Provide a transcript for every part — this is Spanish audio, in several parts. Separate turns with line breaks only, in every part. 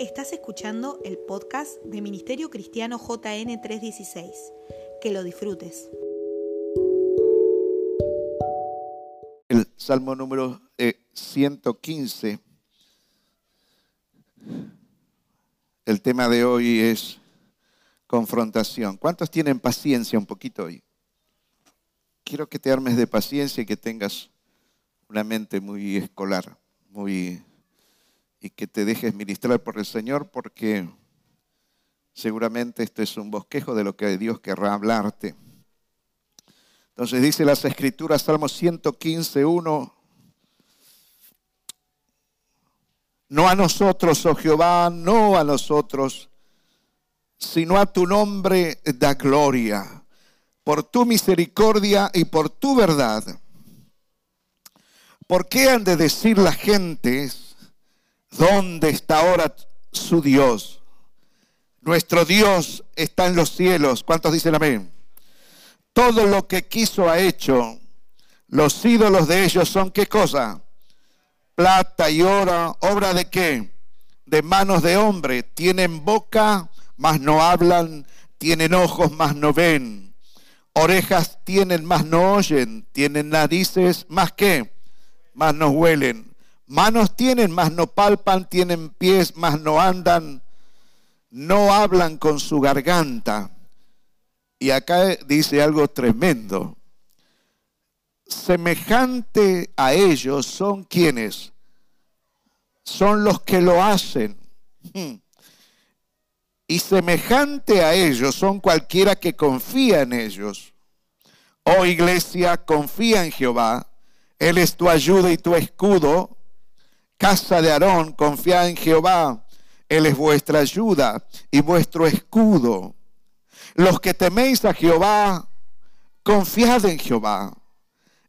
Estás escuchando el podcast de Ministerio Cristiano JN 316. Que lo disfrutes.
El Salmo número 115. Eh, el tema de hoy es confrontación. ¿Cuántos tienen paciencia un poquito hoy? Quiero que te armes de paciencia y que tengas una mente muy escolar, muy y que te dejes ministrar por el Señor porque seguramente esto es un bosquejo de lo que Dios querrá hablarte. Entonces dice las escrituras, Salmo 115, 1, no a nosotros, oh Jehová, no a nosotros, sino a tu nombre da gloria, por tu misericordia y por tu verdad. ¿Por qué han de decir las gentes? ¿Dónde está ahora su Dios? Nuestro Dios está en los cielos. ¿Cuántos dicen amén? Todo lo que quiso ha hecho. Los ídolos de ellos son qué cosa? Plata y oro. ¿Obra de qué? De manos de hombre. Tienen boca, mas no hablan. Tienen ojos, mas no ven. Orejas tienen, mas no oyen. Tienen narices, más que, mas no huelen Manos tienen, mas no palpan, tienen pies, mas no andan, no hablan con su garganta. Y acá dice algo tremendo. Semejante a ellos son quienes son los que lo hacen. Hmm. Y semejante a ellos son cualquiera que confía en ellos. Oh iglesia, confía en Jehová. Él es tu ayuda y tu escudo casa de Aarón, confiad en Jehová. Él es vuestra ayuda y vuestro escudo. Los que teméis a Jehová, confiad en Jehová.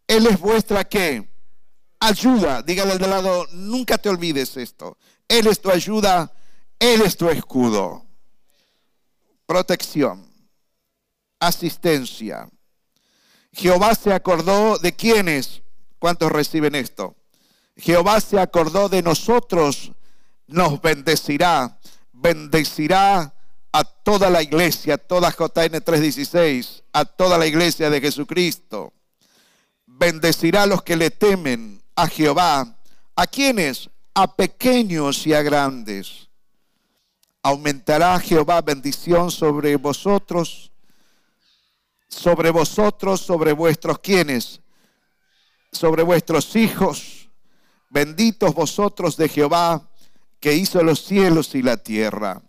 Él es vuestra qué? Ayuda. Dígale al de lado, nunca te olvides esto. Él es tu ayuda, Él es tu escudo. Protección, asistencia. Jehová se acordó de quiénes. ¿Cuántos reciben esto? Jehová se acordó de nosotros, nos bendecirá, bendecirá a toda la iglesia, toda JN 316, a toda la iglesia de Jesucristo. Bendecirá a los que le temen, a Jehová. ¿A quienes? A pequeños y a grandes. Aumentará Jehová bendición sobre vosotros, sobre vosotros, sobre vuestros quienes, sobre vuestros hijos Benditos vosotros de Jehová, que hizo los cielos y la tierra.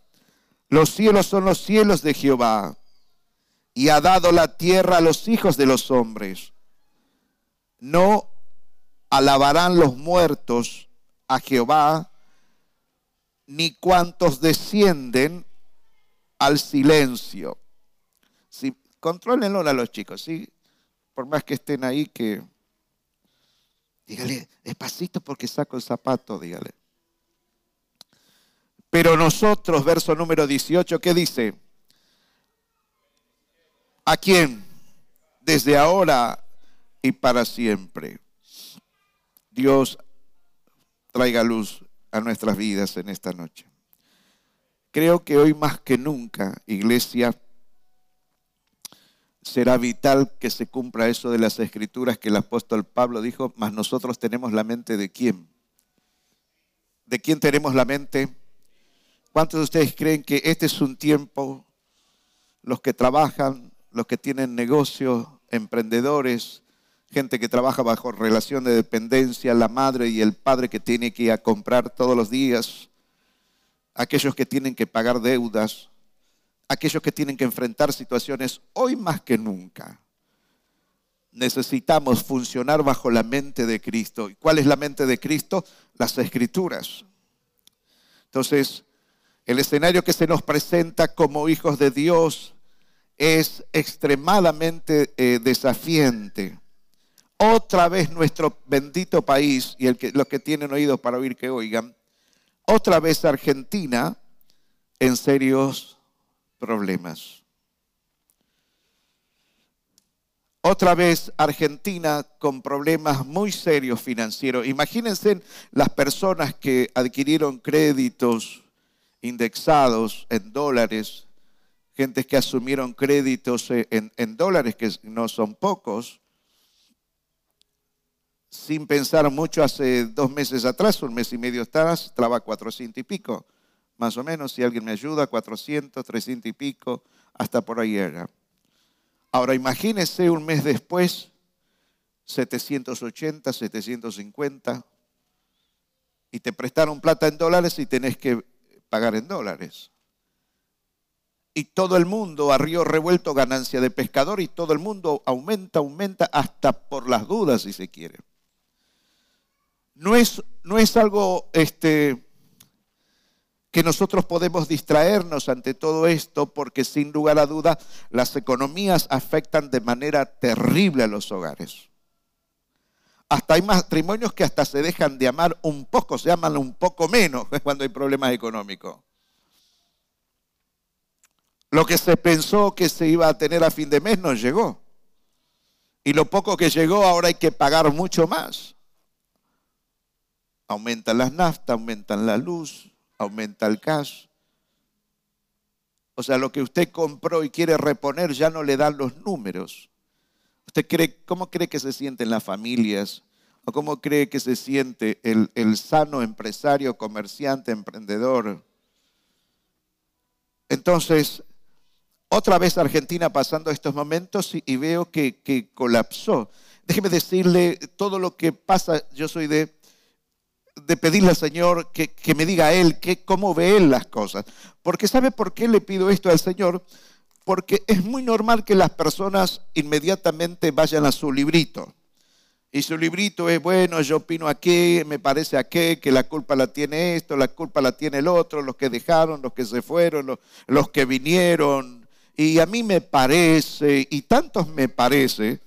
Los cielos son los cielos de Jehová, y ha dado la tierra a los hijos de los hombres. No alabarán los muertos a Jehová, ni cuantos descienden al silencio. Si, contrólenlo a los chicos, ¿sí? Por más que estén ahí, que Dígale, despacito porque saco el zapato, dígale. Pero nosotros, verso número 18, ¿qué dice? ¿A quién? Desde ahora y para siempre. Dios traiga luz a nuestras vidas en esta noche. Creo que hoy más que nunca, iglesia, será vital que se cumpla eso de las escrituras que el apóstol Pablo dijo, mas nosotros tenemos la mente de quién. ¿De quién tenemos la mente? ¿Cuántos de ustedes creen que este es un tiempo, los que trabajan, los que tienen negocios, emprendedores, gente que trabaja bajo relación de dependencia, la madre y el padre que tiene que ir a comprar todos los días, aquellos que tienen que pagar deudas, aquellos que tienen que enfrentar situaciones hoy más que nunca. Necesitamos funcionar bajo la mente de Cristo. ¿Y cuál es la mente de Cristo? Las escrituras. Entonces, el escenario que se nos presenta como hijos de Dios es extremadamente eh, desafiante. Otra vez nuestro bendito país, y que, los que tienen oídos para oír que oigan, otra vez Argentina en serios problemas. Otra vez Argentina con problemas muy serios financieros. Imagínense las personas que adquirieron créditos indexados en dólares, gentes que asumieron créditos en, en dólares, que no son pocos, sin pensar mucho hace dos meses atrás, un mes y medio atrás, estaba 400 y pico, más o menos, si alguien me ayuda, 400, 300 y pico, hasta por ahí era. Ahora imagínese un mes después, 780, 750, y te prestaron plata en dólares y tenés que pagar en dólares. Y todo el mundo a río revuelto ganancia de pescador y todo el mundo aumenta, aumenta hasta por las dudas si se quiere. No es, no es algo este, que nosotros podemos distraernos ante todo esto porque sin lugar a duda las economías afectan de manera terrible a los hogares. Hasta hay matrimonios que hasta se dejan de amar un poco, se aman un poco menos cuando hay problemas económicos. Lo que se pensó que se iba a tener a fin de mes no llegó. Y lo poco que llegó ahora hay que pagar mucho más. Aumentan las naftas, aumentan la luz, aumenta el gas. O sea, lo que usted compró y quiere reponer ya no le dan los números. ¿Usted cree, cómo cree que se sienten las familias? ¿O cómo cree que se siente el, el sano empresario, comerciante, emprendedor? Entonces, otra vez Argentina pasando estos momentos y, veo que, que, colapsó. Déjeme decirle, todo lo que pasa, yo soy de, de pedirle al Señor que, que me diga Él que, cómo ve Él las cosas. Porque ¿sabe por qué le pido esto al Señor? porque es muy normal que las personas inmediatamente vayan a su librito. Y su librito es, bueno, yo opino aquí, me parece aquí, que la culpa la tiene esto, la culpa la tiene el otro, los que dejaron, los que se fueron, los, los que vinieron. Y a mí me parece, y tantos me parece,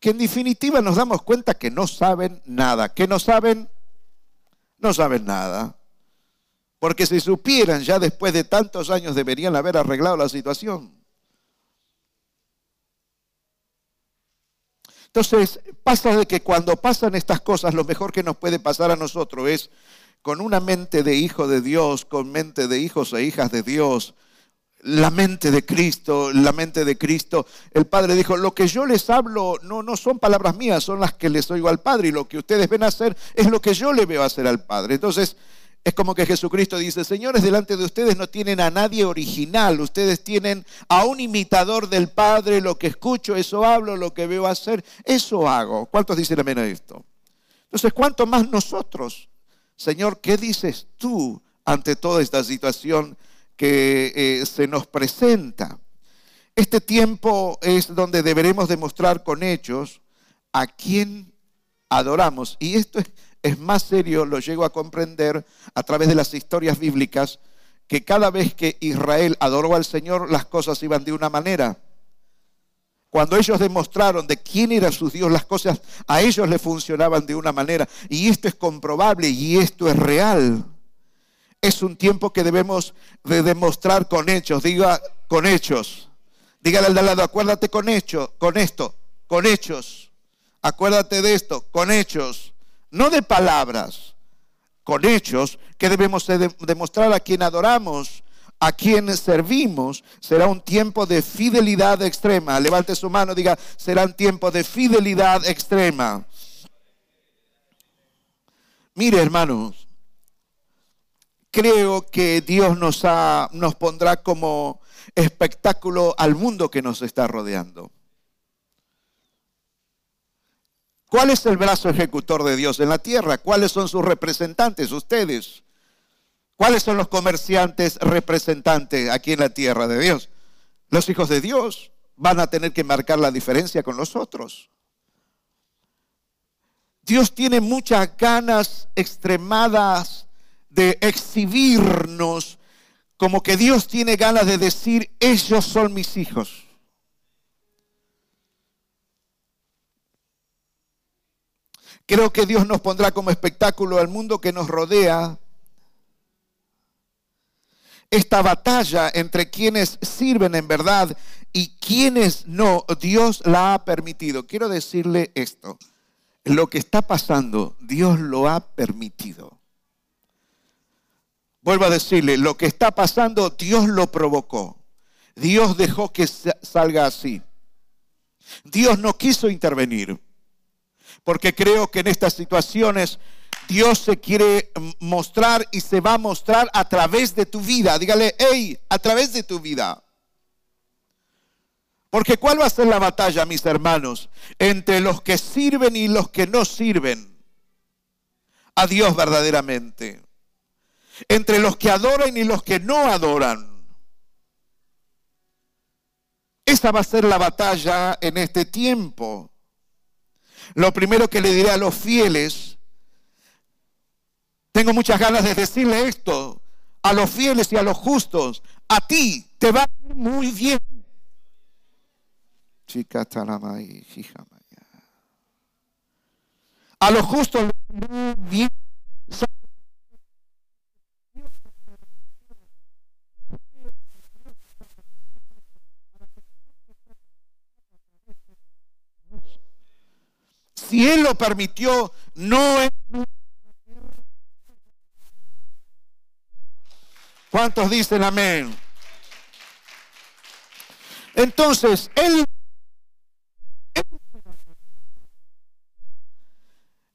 que en definitiva nos damos cuenta que no saben nada, que no saben, no saben nada. Porque si supieran ya después de tantos años deberían haber arreglado la situación. Entonces, pasa de que cuando pasan estas cosas, lo mejor que nos puede pasar a nosotros es con una mente de hijo de Dios, con mente de hijos e hijas de Dios, la mente de Cristo, la mente de Cristo. El Padre dijo, lo que yo les hablo no, no son palabras mías, son las que les oigo al Padre y lo que ustedes ven hacer es lo que yo le veo hacer al Padre. Entonces, es como que Jesucristo dice, señores, delante de ustedes no tienen a nadie original, ustedes tienen a un imitador del Padre, lo que escucho, eso hablo, lo que veo hacer, eso hago. ¿Cuántos dicen amén a esto? Entonces, ¿cuánto más nosotros? Señor, ¿qué dices tú ante toda esta situación que eh, se nos presenta? Este tiempo es donde deberemos demostrar con hechos a quién adoramos. Y esto es es más serio, lo llego a comprender a través de las historias bíblicas, que cada vez que Israel adoró al Señor, las cosas iban de una manera. Cuando ellos demostraron de quién era su Dios, las cosas a ellos le funcionaban de una manera. Y esto es comprobable y esto es real. Es un tiempo que debemos de demostrar con hechos. Diga con hechos. Dígale al de al lado, acuérdate con hechos, con esto, con hechos. Acuérdate de esto, con hechos no de palabras, con hechos que debemos demostrar a quien adoramos, a quien servimos. Será un tiempo de fidelidad extrema. Levante su mano, diga, será un tiempo de fidelidad extrema. Mire, hermanos, creo que Dios nos, pondrá como espectáculo al mundo que nos está rodeando. ¿Cuál es el brazo ejecutor de Dios en la tierra? ¿Cuáles son sus representantes? Ustedes. ¿Cuáles son los comerciantes representantes aquí en la tierra de Dios? Los hijos de Dios van a tener que marcar la diferencia con los otros. Dios tiene muchas ganas extremadas de exhibirnos, como que Dios tiene ganas de decir, ellos son mis hijos. Creo que Dios nos pondrá como espectáculo al mundo que nos rodea esta batalla entre quienes sirven en verdad y quienes no, Dios la ha permitido. Quiero decirle esto, lo que está pasando, Dios lo ha permitido. Vuelvo a decirle, lo que está pasando, Dios lo provocó. Dios dejó que salga así. Dios no quiso intervenir. Porque creo que en estas situaciones Dios se quiere mostrar y se va a mostrar a través de tu vida. Dígale, hey, a través de tu vida. Porque ¿cuál va a ser la batalla, mis hermanos? Entre los que sirven y los que no sirven a Dios verdaderamente. Entre los que adoran y los que no adoran. Esa va a ser la batalla en este tiempo. Lo primero que le diré a los fieles, tengo muchas ganas de decirle esto, a los fieles y a los justos, a ti te va muy bien. A los justos bien. Si Él lo permitió, no es... ¿Cuántos dicen amén? Entonces, Él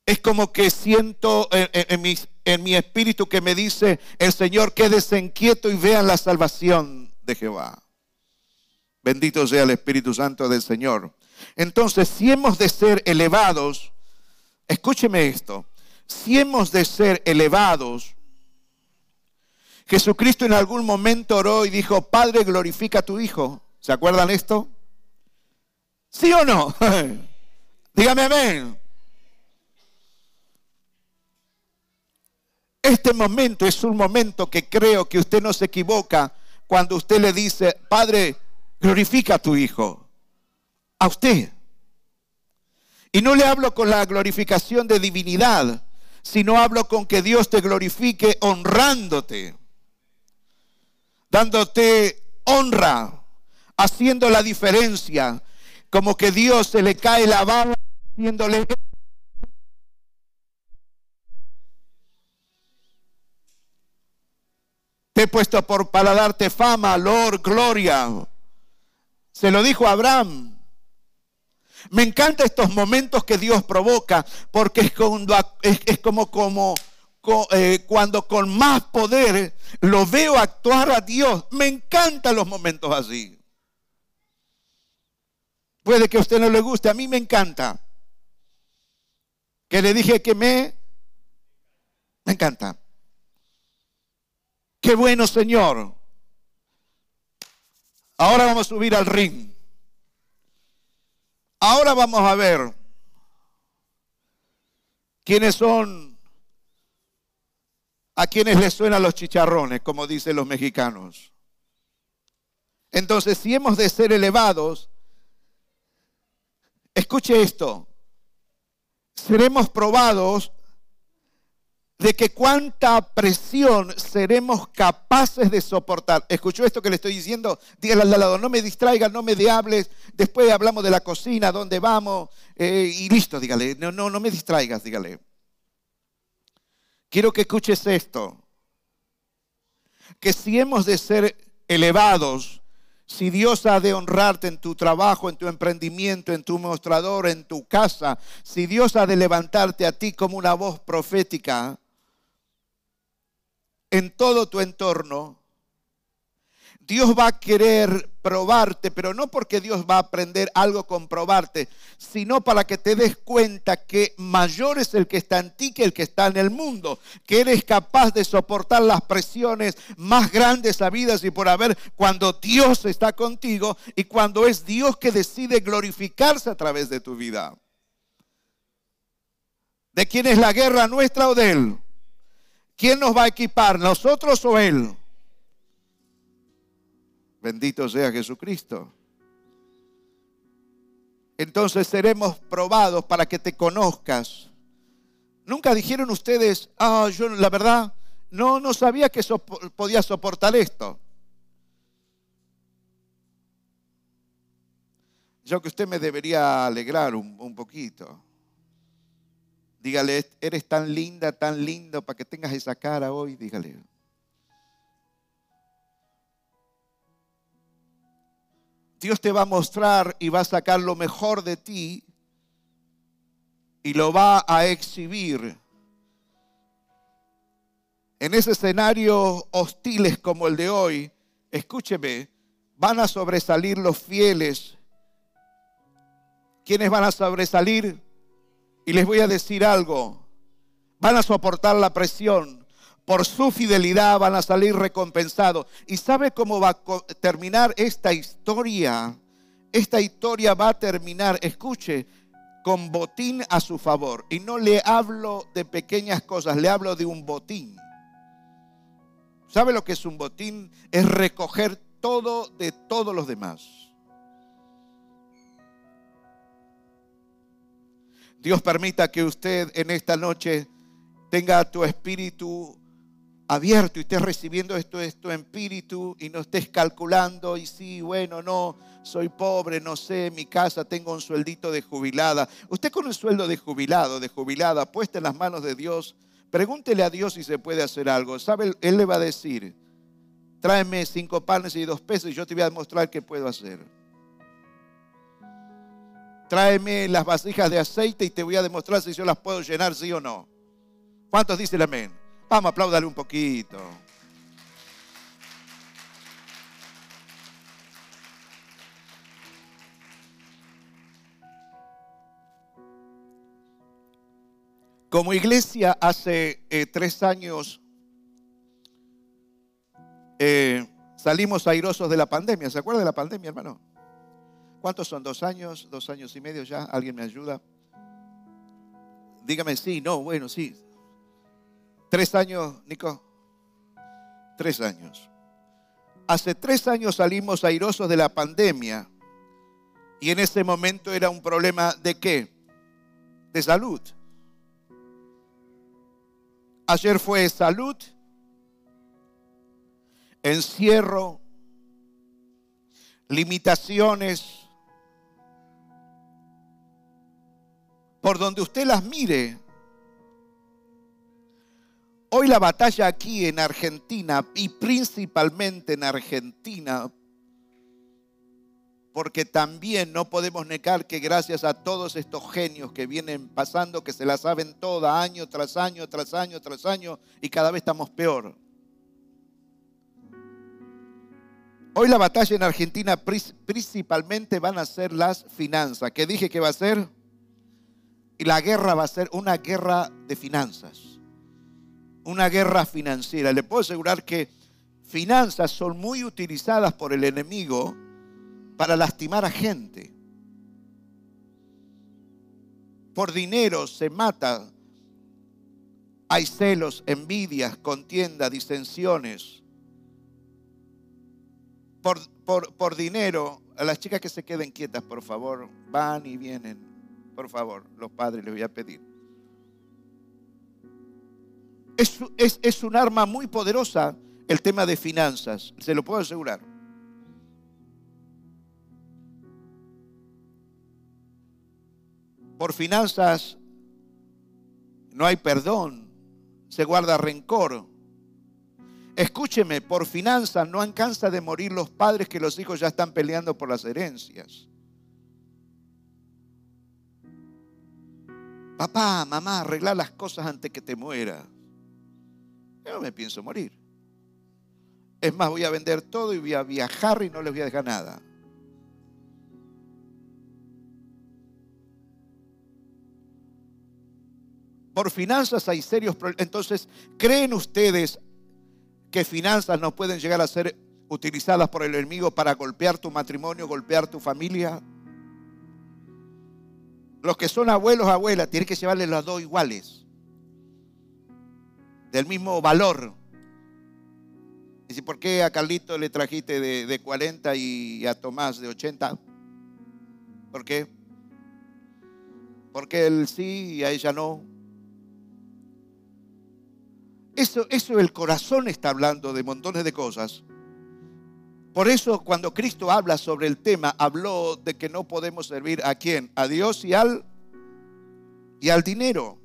es como que siento en, mi, mi, espíritu que me dice el Señor, quédese inquieto y vean la salvación de Jehová. Bendito sea el Espíritu Santo del Señor. Entonces, si hemos de ser elevados, escúcheme esto, si hemos de ser elevados, Jesucristo en algún momento oró y dijo, Padre, glorifica a tu Hijo. ¿Se acuerdan esto? ¿Sí o no? Dígame amén. Este momento es un momento que creo que usted no se equivoca cuando usted le dice, Padre, glorifica a tu Hijo. A usted. Y no le hablo con la glorificación de divinidad, sino hablo con que Dios te glorifique honrándote, dándote honra, haciendo la diferencia, como que Dios se le cae la bala, haciéndole Te he puesto por, para darte fama, gloria. Se lo dijo Abraham. Me encantan estos momentos que Dios provoca, porque es, como, como eh, cuando con más poder lo veo actuar a Dios. Me encantan los momentos así. Puede que a usted no le guste, a mí me encanta. Que le dije que me... Me encanta. Qué bueno, Señor. Ahora vamos a subir al ring. Ahora vamos a ver quiénes son, a quienes les suenan los chicharrones, como dicen los mexicanos. Entonces, si hemos de ser elevados, escuche esto, seremos probados de que cuánta presión seremos capaces de soportar. ¿Escuchó esto que le estoy diciendo? Dígale al lado, no me distraiga, no me hables. Después hablamos de la cocina, dónde vamos, eh, y listo, dígale. No, no, no me distraigas, dígale. Quiero que escuches esto. Que si hemos de ser elevados, si Dios ha de honrarte en tu trabajo, en tu emprendimiento, en tu mostrador, en tu casa, si Dios ha de levantarte a ti como una voz profética, en todo tu entorno, Dios va a querer probarte, pero no porque Dios va a aprender algo con probarte, sino para que te des cuenta que mayor es el que está en ti que el que está en el mundo, que eres capaz de soportar las presiones más grandes habidas y por haber cuando Dios está contigo y cuando es Dios que decide glorificarse a través de tu vida. ¿De quién es la guerra nuestra o de Él? ¿Quién nos va a equipar, nosotros o Él? Bendito sea Jesucristo. Entonces seremos probados para que te conozcas. Nunca dijeron ustedes, ah, yo la verdad no, no sabía que podía soportar esto. Yo que usted me debería alegrar un, un poquito. Dígale, eres tan linda, tan lindo, para que tengas esa cara hoy, dígale. Dios te va a mostrar y va a sacar lo mejor de ti y lo va a exhibir. En ese escenario hostiles como el de hoy, escúcheme, van a sobresalir los fieles. ¿Quiénes van a sobresalir? Y les voy a decir algo, van a soportar la presión. Por su fidelidad van a salir recompensados. ¿Y sabe cómo va a terminar esta historia? Esta historia va a terminar, escuche, con botín a su favor. Y no le hablo de pequeñas cosas, le hablo de un botín. ¿Sabe lo que es un botín? Es recoger todo de todos los demás. Dios permita que usted en esta noche tenga tu espíritu abierto y estés recibiendo esto, esto espíritu y no estés calculando y sí, bueno, no, soy pobre, no sé, mi casa tengo un sueldito de jubilada. Usted con un sueldo de jubilado, de jubilada, puesta en las manos de Dios, pregúntele a Dios si se puede hacer algo. ¿Sabe? Él le va a decir, tráeme cinco panes y dos pesos y yo te voy a demostrar qué puedo hacer. Tráeme las vasijas de aceite y te voy a demostrar si yo las puedo llenar, sí o no. ¿Cuántos dicen amén? Vamos, apláudale un poquito. Como iglesia hace eh, tres años eh, salimos airosos de la pandemia. ¿Se acuerda de la pandemia, hermano? ¿Cuántos son? ¿Dos años? ¿Dos años y medio ya? ¿Alguien me ayuda? Dígame sí, no, bueno, sí. ¿Tres años, Nico? Tres años. Hace tres años salimos airosos de la pandemia y en ese momento era un problema de qué? De salud. Ayer fue salud, encierro, limitaciones. Por donde usted las mire. Hoy la batalla aquí en Argentina y principalmente en Argentina porque también no podemos negar que gracias a todos estos genios que vienen pasando, que se la saben toda, año tras año, tras año, tras año, y cada vez estamos peor. Hoy la batalla en Argentina principalmente van a ser las finanzas. ¿Qué dije que va a ser? Y la guerra va a ser una guerra de finanzas. Una guerra financiera. Le puedo asegurar que finanzas son muy utilizadas por el enemigo para lastimar a gente. Por dinero se mata. Hay celos, envidias, contienda, disensiones. Por, por, por, dinero, a las chicas que se queden quietas, por favor, van y vienen. Por favor, los padres les voy a pedir. Es, es, es un arma muy poderosa el tema de finanzas, se lo puedo asegurar. Por finanzas no hay perdón, se guarda rencor. Escúcheme, por finanzas no alcanza de morir los padres que los hijos ya están peleando por las herencias. Papá, mamá, arregla las cosas antes que te muera. Yo no me pienso morir. Es más, voy a vender todo y voy a viajar y no les voy a dejar nada. Por finanzas hay serios problemas. Entonces, ¿creen ustedes que finanzas no pueden llegar a ser utilizadas por el enemigo para golpear tu matrimonio, golpear tu familia? Los que son abuelos, abuelas, tienen que llevarles las dos iguales. Del mismo valor. Y ¿por qué a Carlito le trajiste de, de 40 y a Tomás de 80? ¿Por qué? Porque él sí y a ella no. Eso, eso el corazón está hablando de montones de cosas. Por eso cuando Cristo habla sobre el tema, habló de que no podemos servir a quién, a Dios y al y al dinero.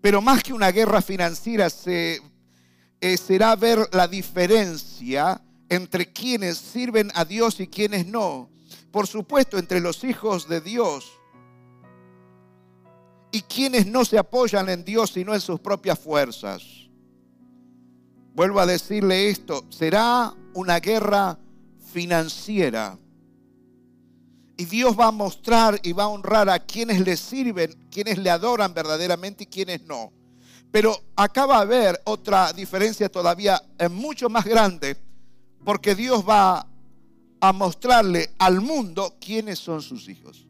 Pero más que una guerra financiera se, eh, será ver la diferencia entre quienes sirven a Dios y quienes no. Por supuesto, entre los hijos de Dios y quienes no se apoyan en Dios sino en sus propias fuerzas. Vuelvo a decirle esto, será una guerra financiera. Y Dios va a mostrar y va a honrar a quienes le sirven, quienes le adoran verdaderamente y quienes no. Pero acá va a haber otra diferencia todavía eh, mucho más grande, porque Dios va a mostrarle al mundo quiénes son sus hijos.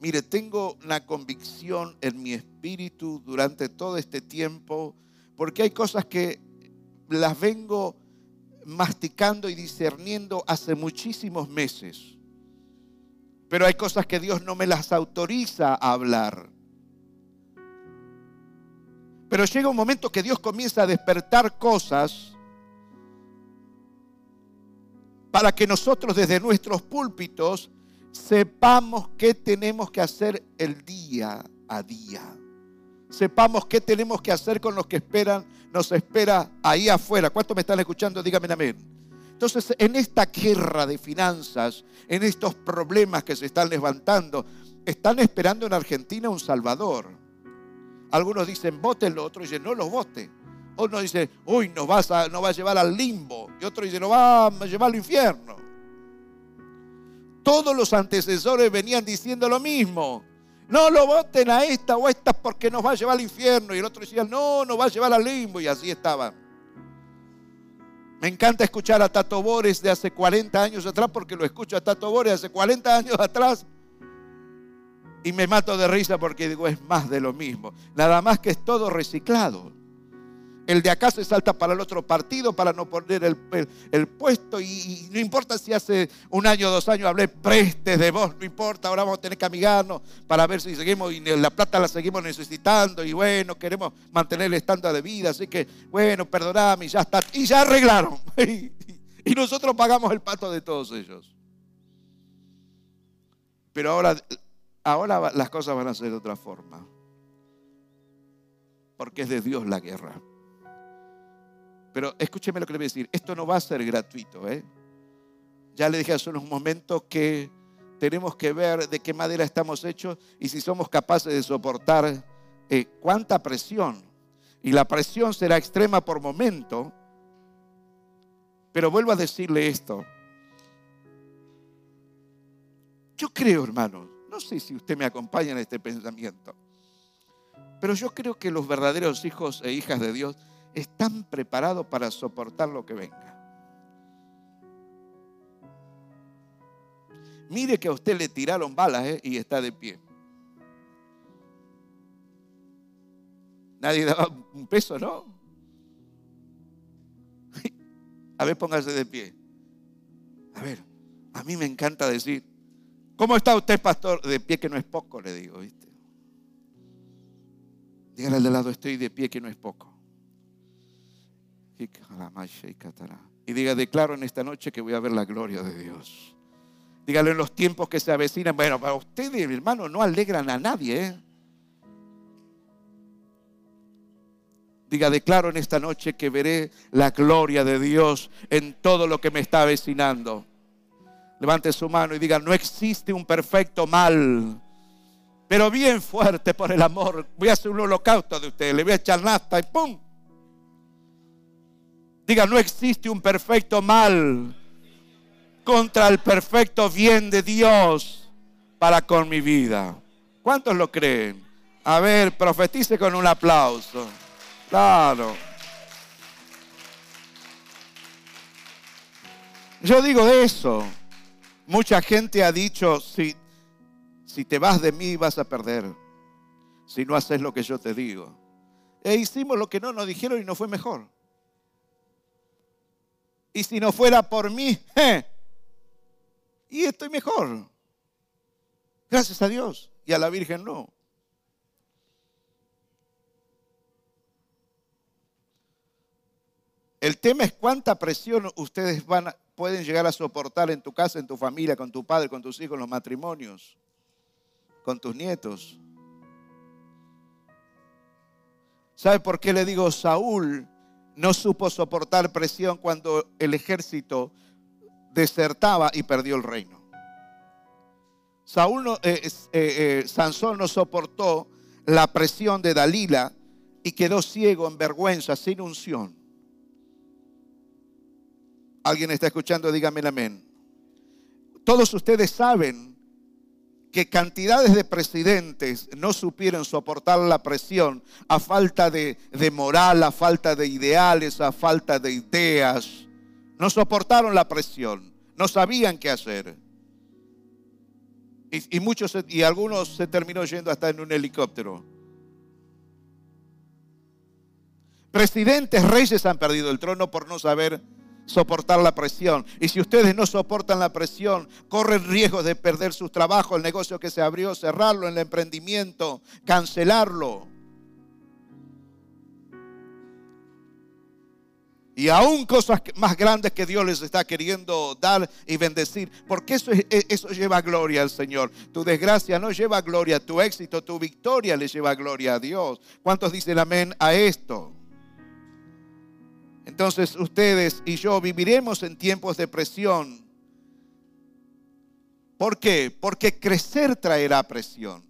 Mire, tengo una convicción en mi espíritu durante todo este tiempo, porque hay cosas que las vengo masticando y discerniendo hace muchísimos meses. Pero hay cosas que Dios no me las autoriza a hablar. Pero llega un momento que Dios comienza a despertar cosas para que nosotros desde nuestros púlpitos sepamos qué tenemos que hacer el día a día. Sepamos qué tenemos que hacer con los que esperan, nos espera ahí afuera. ¿Cuántos me están escuchando? Díganme amén. Entonces, en esta guerra de finanzas, en estos problemas que se están levantando, están esperando en Argentina un Salvador. Algunos dicen, votenlo, otros dicen, no lo vote. Uno dice, uy, nos, vas a, nos va a llevar al limbo. Y otro dice, nos va a llevar al infierno. Todos los antecesores venían diciendo lo mismo. No lo voten a esta o a esta porque nos va a llevar al infierno. Y el otro decía, no, nos va a llevar al limbo. Y así estaba. Me encanta escuchar a Tato Bores de hace 40 años atrás porque lo escucho a Tato Bores hace 40 años atrás. Y me mato de risa porque digo, es más de lo mismo. Nada más que es todo reciclado. El de acá se salta para el otro partido para no poner el, puesto y, no importa si hace un año o dos años hablé prestes de vos, no importa, ahora vamos a tener que amigarnos para ver si seguimos y la plata la seguimos necesitando y bueno, queremos mantener el estándar de vida, así que bueno, perdoname ya está. Y ya arreglaron. y nosotros pagamos el pato de todos ellos. Pero ahora, ahora las cosas van a ser de otra forma. Porque es de Dios la guerra. Pero escúcheme lo que le voy a decir. Esto no va a ser gratuito. ¿eh? Ya le dije hace unos momentos que tenemos que ver de qué madera estamos hechos y si somos capaces de soportar eh, cuánta presión. Y la presión será extrema por momento. Pero vuelvo a decirle esto. Yo creo, hermano, no sé si usted me acompaña en este pensamiento, pero yo creo que los verdaderos hijos e hijas de Dios están preparados para soportar lo que venga. Mire que a usted le tiraron balas ¿eh? y está de pie. Nadie daba un peso, ¿no? A ver, póngase de pie. A ver, a mí me encanta decir, ¿cómo está usted, pastor? De pie que no es poco, le digo, ¿viste? Dígale al de lado, estoy de pie que no es poco. Y diga, declaro en esta noche que voy a ver la gloria de Dios. Dígale en los tiempos que se avecinan. Bueno, para ustedes, hermano, no alegran a nadie. ¿eh? Diga, declaro en esta noche que veré la gloria de Dios en todo lo que me está avecinando. Levante su mano y diga, no existe un perfecto mal. Pero bien fuerte por el amor. Voy a hacer un holocausto de ustedes. Le voy a echar nasta y ¡pum! Diga, no existe un perfecto mal contra el perfecto bien de Dios para con mi vida. ¿Cuántos lo creen? A ver, profetice con un aplauso. Claro. Yo digo eso. Mucha gente ha dicho, si, si te vas de mí vas a perder. Si no haces lo que yo te digo. E hicimos lo que no nos dijeron y no fue mejor. Y si no fuera por mí, y estoy mejor. Gracias a Dios. Y a la Virgen no. El tema es cuánta presión ustedes van pueden llegar a soportar en tu casa, en tu familia, con tu padre, con tus hijos, en los matrimonios, con tus nietos. ¿Sabe por qué le digo Saúl? No supo soportar presión cuando el ejército desertaba y perdió el reino. Saúl eh, eh, eh, Sansón no soportó la presión de Dalila y quedó ciego en vergüenza, sin unción. ¿Alguien está escuchando? Dígame amén. Todos ustedes saben que cantidades de presidentes no supieron soportar la presión a falta de, moral, a falta de ideales, a falta de ideas. No soportaron la presión, no sabían qué hacer. Y, y, muchos, y algunos se terminó yendo hasta en un helicóptero. Presidentes, reyes han perdido el trono por no saber soportar la presión. Y si ustedes no soportan la presión, corren riesgo de perder su trabajo, el negocio que se abrió, cerrarlo, el emprendimiento, cancelarlo. Y aún cosas más grandes que Dios les está queriendo dar y bendecir. Porque eso, e, eso lleva gloria al Señor. Tu desgracia no lleva gloria, tu éxito, tu victoria le lleva gloria a Dios. ¿Cuántos dicen amén a esto? Entonces ustedes y yo viviremos en tiempos de presión. ¿Por qué? Porque crecer traerá presión.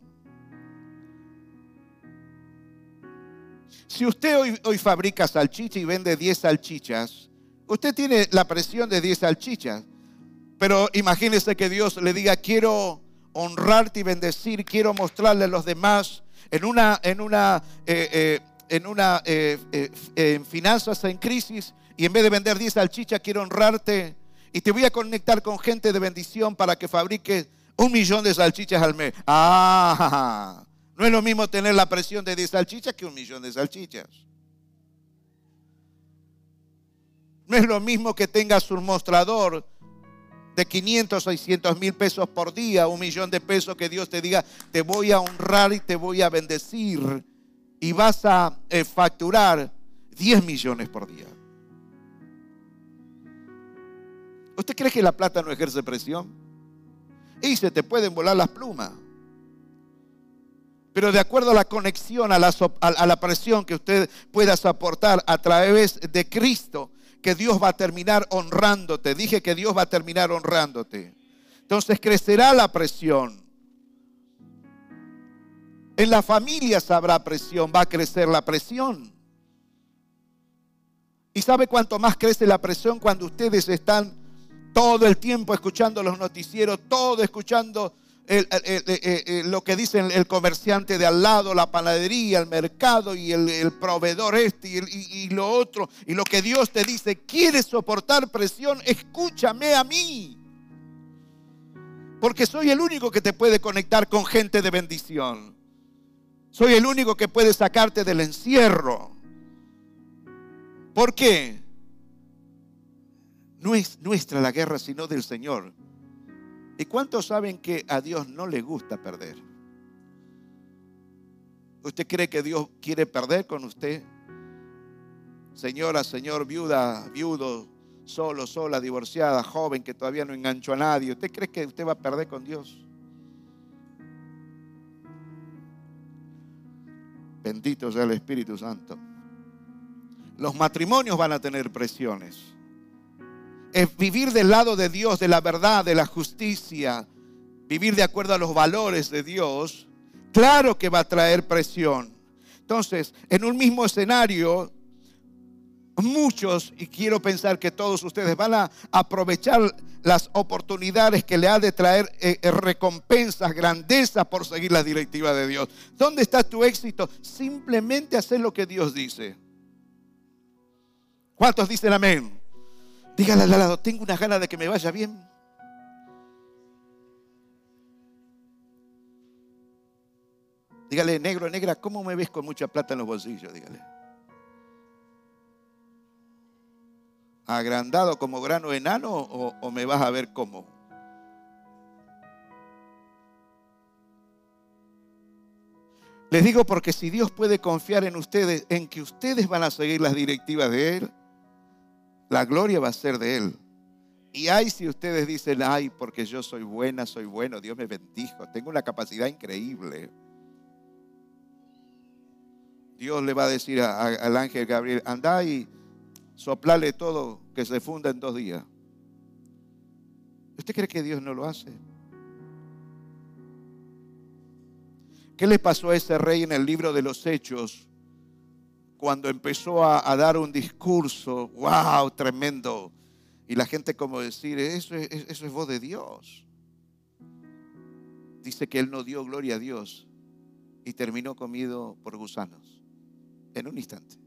Si usted hoy, fabrica salchicha y vende 10 salchichas, usted tiene la presión de 10 salchichas. Pero imagínese que Dios le diga, quiero honrarte y bendecir, quiero mostrarle a los demás en una, en una eh, eh, en una eh, eh, finanzas en crisis y en vez de vender 10 salchichas quiero honrarte y te voy a conectar con gente de bendición para que fabriques un millón de salchichas al mes. Ah, no es lo mismo tener la presión de 10 salchichas que un millón de salchichas. No es lo mismo que tengas un mostrador de 500, 600 mil pesos por día, un millón de pesos que Dios te diga, te voy a honrar y te voy a bendecir y vas a eh, facturar 10 millones por día. ¿Usted cree que la plata no ejerce presión? Y se te pueden volar las plumas. Pero de acuerdo a la conexión, a la, a la presión que usted pueda soportar a través de Cristo, que Dios va a terminar honrándote. Dije que Dios va a terminar honrándote. Entonces crecerá la presión. En la familia habrá presión, va a crecer la presión. ¿Y sabe cuánto más crece la presión cuando ustedes están todo el tiempo escuchando los noticieros, todo escuchando lo que dicen el comerciante de al lado, la panadería, el mercado y el, proveedor este y, lo otro. Y lo que Dios te dice, ¿quieres soportar presión? Escúchame a mí. Porque soy el único que te puede conectar con gente de bendición. Soy el único que puede sacarte del encierro. ¿Por qué? No es nuestra la guerra, sino del Señor. ¿Y cuántos saben que a Dios no le gusta perder? ¿Usted cree que Dios quiere perder con usted? Señora, señor, viuda, viudo, solo, sola, divorciada, joven que todavía no enganchó a nadie. ¿Usted cree que usted va a perder con Dios? Bendito sea el Espíritu Santo. Los matrimonios van a tener presiones. Es vivir del lado de Dios, de la verdad, de la justicia, vivir de acuerdo a los valores de Dios, claro que va a traer presión. Entonces, en un mismo escenario, muchos, y quiero pensar que todos ustedes van a aprovechar las oportunidades que le ha de traer eh, eh, recompensas, grandezas por seguir la directiva de Dios. ¿Dónde está tu éxito? Simplemente hacer lo que Dios dice. ¿Cuántos dicen amén? Dígale al lado, tengo una gana de que me vaya bien. Dígale, negro, negra, ¿cómo me ves con mucha plata en los bolsillos? Dígale. Agrandado como grano enano o, me vas a ver cómo? Les digo porque si Dios puede confiar en ustedes, en que ustedes van a seguir las directivas de Él, la gloria va a ser de Él. Y ay, si ustedes dicen, ay, porque yo soy buena, soy bueno, Dios me bendijo, tengo una capacidad increíble. Dios le va a decir al ángel Gabriel, anda y soplale todo que se funda en dos días. ¿Usted cree que Dios no lo hace? ¿Qué le pasó a ese rey en el libro de los Hechos cuando empezó a, dar un discurso? ¡Wow! Tremendo. Y la gente como decir, eso es, eso es voz de Dios. Dice que él no dio gloria a Dios y terminó comido por gusanos en un instante.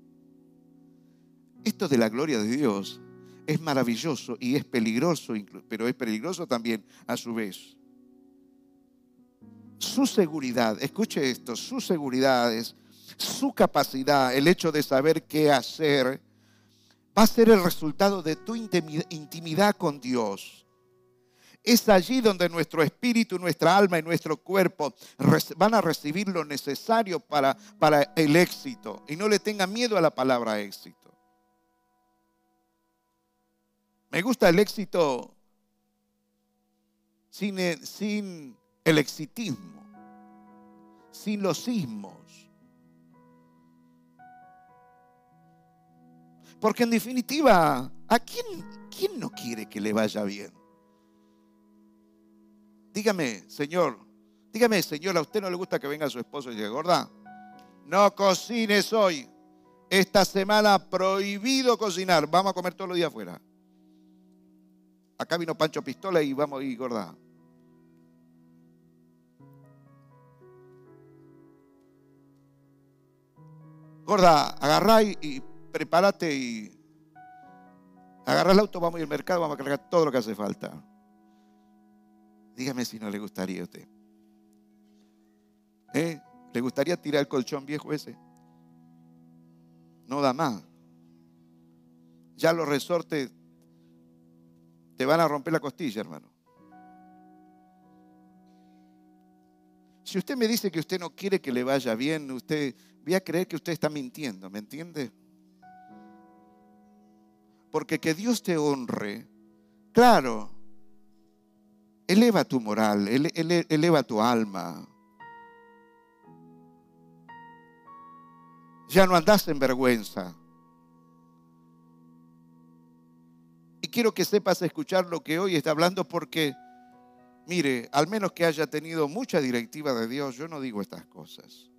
Esto de la gloria de Dios es maravilloso y es peligroso, pero es peligroso también a su vez. Su seguridad, escuche esto, su seguridad es su capacidad, el hecho de saber qué hacer, va a ser el resultado de tu intimidad con Dios. Es allí donde nuestro espíritu, nuestra alma y nuestro cuerpo van a recibir lo necesario para, para el éxito. Y no le tenga miedo a la palabra éxito. Me gusta el éxito sin el, sin el exitismo, sin los sismos. Porque en definitiva, ¿a quién, quién no quiere que le vaya bien? Dígame, Señor, dígame, Señor, ¿a usted no le gusta que venga su esposo y diga, gorda? No cocines hoy. Esta semana prohibido cocinar. Vamos a comer todos los días afuera. Acá vino Pancho Pistola y vamos ir, gorda. Gorda, agarrá y, prepárate y agarrá el auto, vamos a ir al mercado, vamos a cargar todo lo que hace falta. Dígame si no le gustaría a usted. ¿Eh? ¿Le gustaría tirar el colchón viejo ese? No da más. Ya los resortes te van a romper la costilla, hermano. Si usted me dice que usted no quiere que le vaya bien, usted voy a creer que usted está mintiendo, ¿me entiende? Porque que Dios te honre, claro, eleva tu moral, eleva tu alma. Ya no andas en vergüenza. Quiero que sepas escuchar lo que hoy está hablando porque, mire, al menos que haya tenido mucha directiva de Dios, yo no digo estas cosas.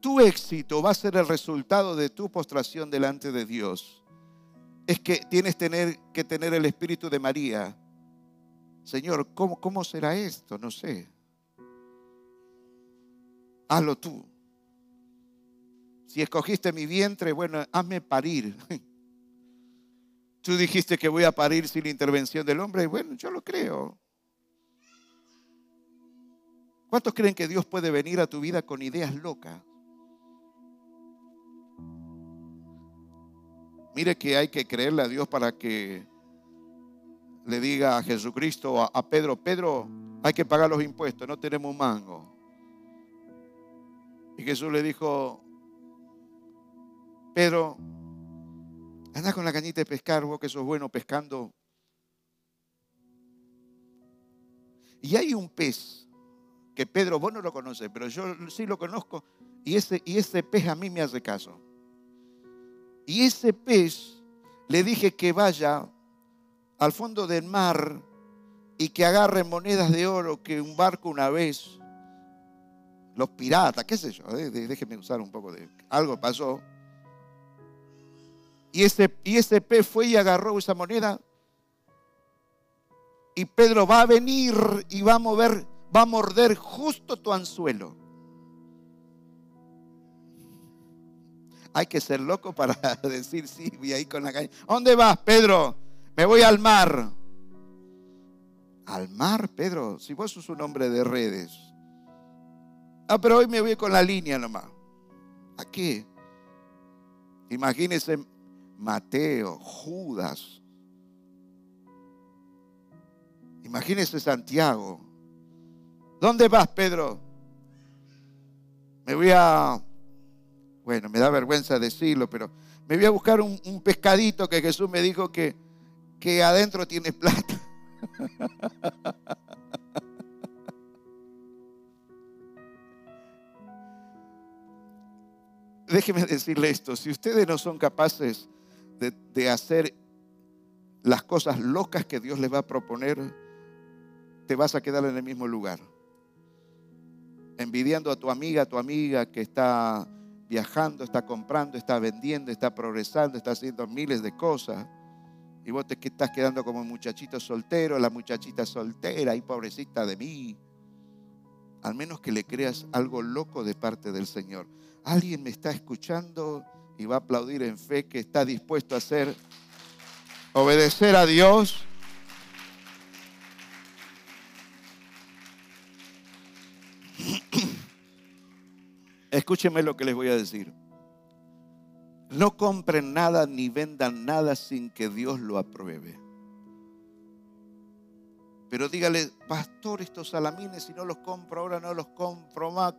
Tu éxito va a ser el resultado de tu postración delante de Dios. Es que tienes tener, que tener el espíritu de María. Señor, ¿cómo, ¿cómo será esto? No sé. Hazlo tú. Si escogiste mi vientre, bueno, hazme parir. Tú dijiste que voy a parir sin intervención del hombre. Bueno, yo lo creo. ¿Cuántos creen que Dios puede venir a tu vida con ideas locas? Mire que hay que creerle a Dios para que le diga a Jesucristo, a, a Pedro, Pedro, hay que pagar los impuestos, no tenemos un mango. Y Jesús le dijo, Pedro, anda con la cañita de pescar, vos que sos bueno pescando. Y hay un pez que Pedro, vos no lo conoces, pero yo sí lo conozco, y ese, y ese pez a mí me hace caso. Y ese pez le dije que vaya al fondo del mar y que agarre monedas de oro que un barco una vez, los piratas, qué sé yo, eh, déjeme usar un poco de... Algo pasó y ese, y ese pez fue y agarró esa moneda. Y Pedro va a venir y va a mover, va a morder justo tu anzuelo. Hay que ser loco para decir sí, voy ahí con la caña. ¿Dónde vas, Pedro? Me voy al mar. Al mar, Pedro, si vos sos un hombre de redes. Ah, pero hoy me voy con la línea nomás. ¿A qué? Imagínese Mateo, Judas. Imagínese Santiago. ¿Dónde vas, Pedro? Me voy a, bueno, me da vergüenza decirlo, pero me voy a buscar un, pescadito que Jesús me dijo que, que adentro tiene plata. déjeme decirle esto, si ustedes no son capaces de, hacer las cosas locas que Dios les va a proponer, te vas a quedar en el mismo lugar. Envidiando a tu amiga, a tu amiga que está viajando, está comprando, está vendiendo, está progresando, está haciendo miles de cosas. Y vos te estás quedando como muchachito soltero, la muchachita soltera y pobrecita de mí. Al menos que le creas algo loco de parte del Señor. Alguien me está escuchando y va a aplaudir en fe que está dispuesto a hacer, obedecer a Dios. Escúchenme lo que les voy a decir. No compren nada ni vendan nada sin que Dios lo apruebe. Pero dígale, pastor, estos salamines, si no los compro ahora, no los compro más.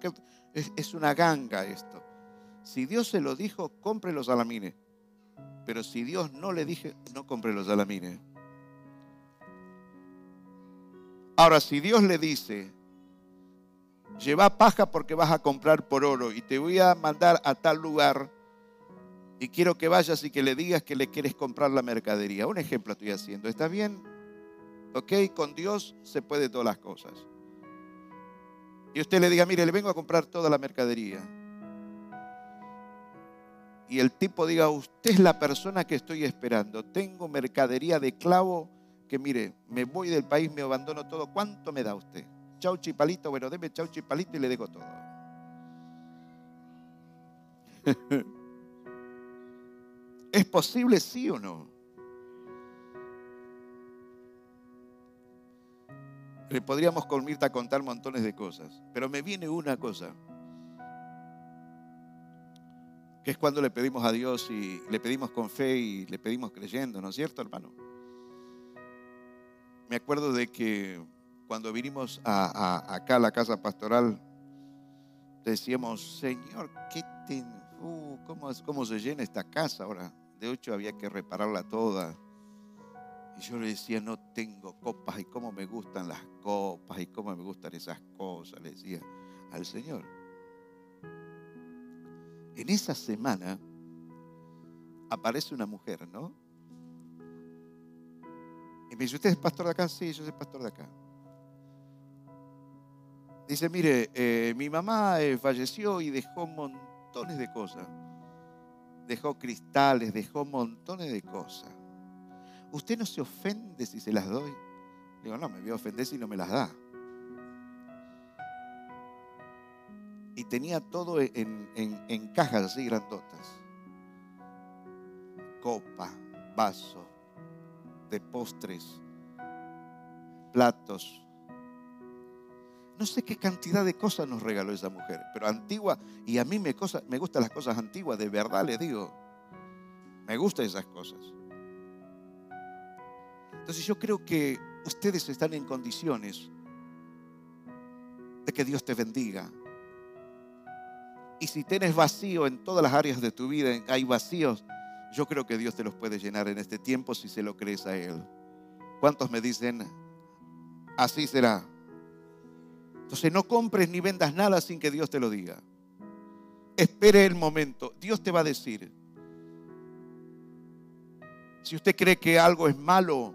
Es una ganga esto. Si Dios se lo dijo, compre los salamines. Pero si Dios no le dije, no compre los salamines. Ahora, si Dios le dice, lleva paja porque vas a comprar por oro y te voy a mandar a tal lugar y quiero que vayas y que le digas que le quieres comprar la mercadería. Un ejemplo estoy haciendo. ¿Está bien? ¿Ok? Con Dios se puede todas las cosas. Y usted le diga, mire, le vengo a comprar toda la mercadería. Y el tipo diga, usted es la persona que estoy esperando. Tengo mercadería de clavo que, mire, me voy del país, me abandono todo. ¿Cuánto me da usted? Chau chipalito, bueno, deme chau chipalito y le dejo todo. ¿Es posible sí o no? Le podríamos contar montones de cosas, pero me viene una cosa, que es cuando le pedimos a Dios y le pedimos con fe y le pedimos creyendo, ¿no es cierto, hermano? Me acuerdo de que cuando vinimos acá a la casa pastoral, decíamos, Señor, ¿qué te, uh, ¿cómo, ¿cómo se llena esta casa ahora? De ocho había que repararla toda. Y yo le decía, no tengo copas y cómo me gustan las copas y cómo me gustan esas cosas, le decía al Señor. En esa semana aparece una mujer, ¿no? Y me dice, ¿usted es pastor de acá? Sí, yo soy pastor de acá. Dice, mire, eh, mi mamá eh, falleció y dejó montones de cosas. Dejó cristales, dejó montones de cosas. ¿Usted no se ofende si se las doy? Digo, no, me voy a ofender si no me las da. Y tenía todo en, en cajas así grandotas. Copa, vaso, de postres, platos, no sé qué cantidad de cosas nos regaló esa mujer, pero antigua, y a mí me, me gustan las cosas antiguas, de verdad le digo. Me gustan esas cosas. Entonces yo creo que ustedes están en condiciones de que Dios te bendiga. Y si tienes vacío en todas las áreas de tu vida, hay vacíos, yo creo que Dios te los puede llenar en este tiempo si se lo crees a Él. ¿Cuántos me dicen, así será? Entonces no compres ni vendas nada sin que Dios te lo diga. Espere el momento. Dios te va a decir. Si usted cree que algo es malo,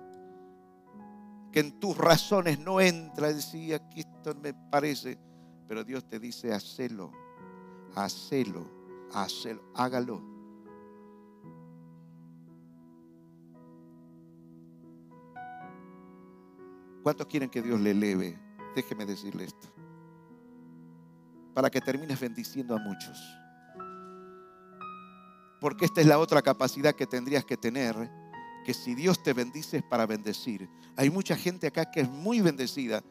que en tus razones no entra, decía, aquí esto me parece, pero Dios te dice, hacelo, hacelo, hacelo, hágalo. ¿Cuántos quieren que Dios le eleve? Déjeme decirle esto. Para que termines bendiciendo a muchos. Porque esta es la otra capacidad que tendrías que tener, que si Dios te bendice es para bendecir. Hay mucha gente acá que es muy bendecida.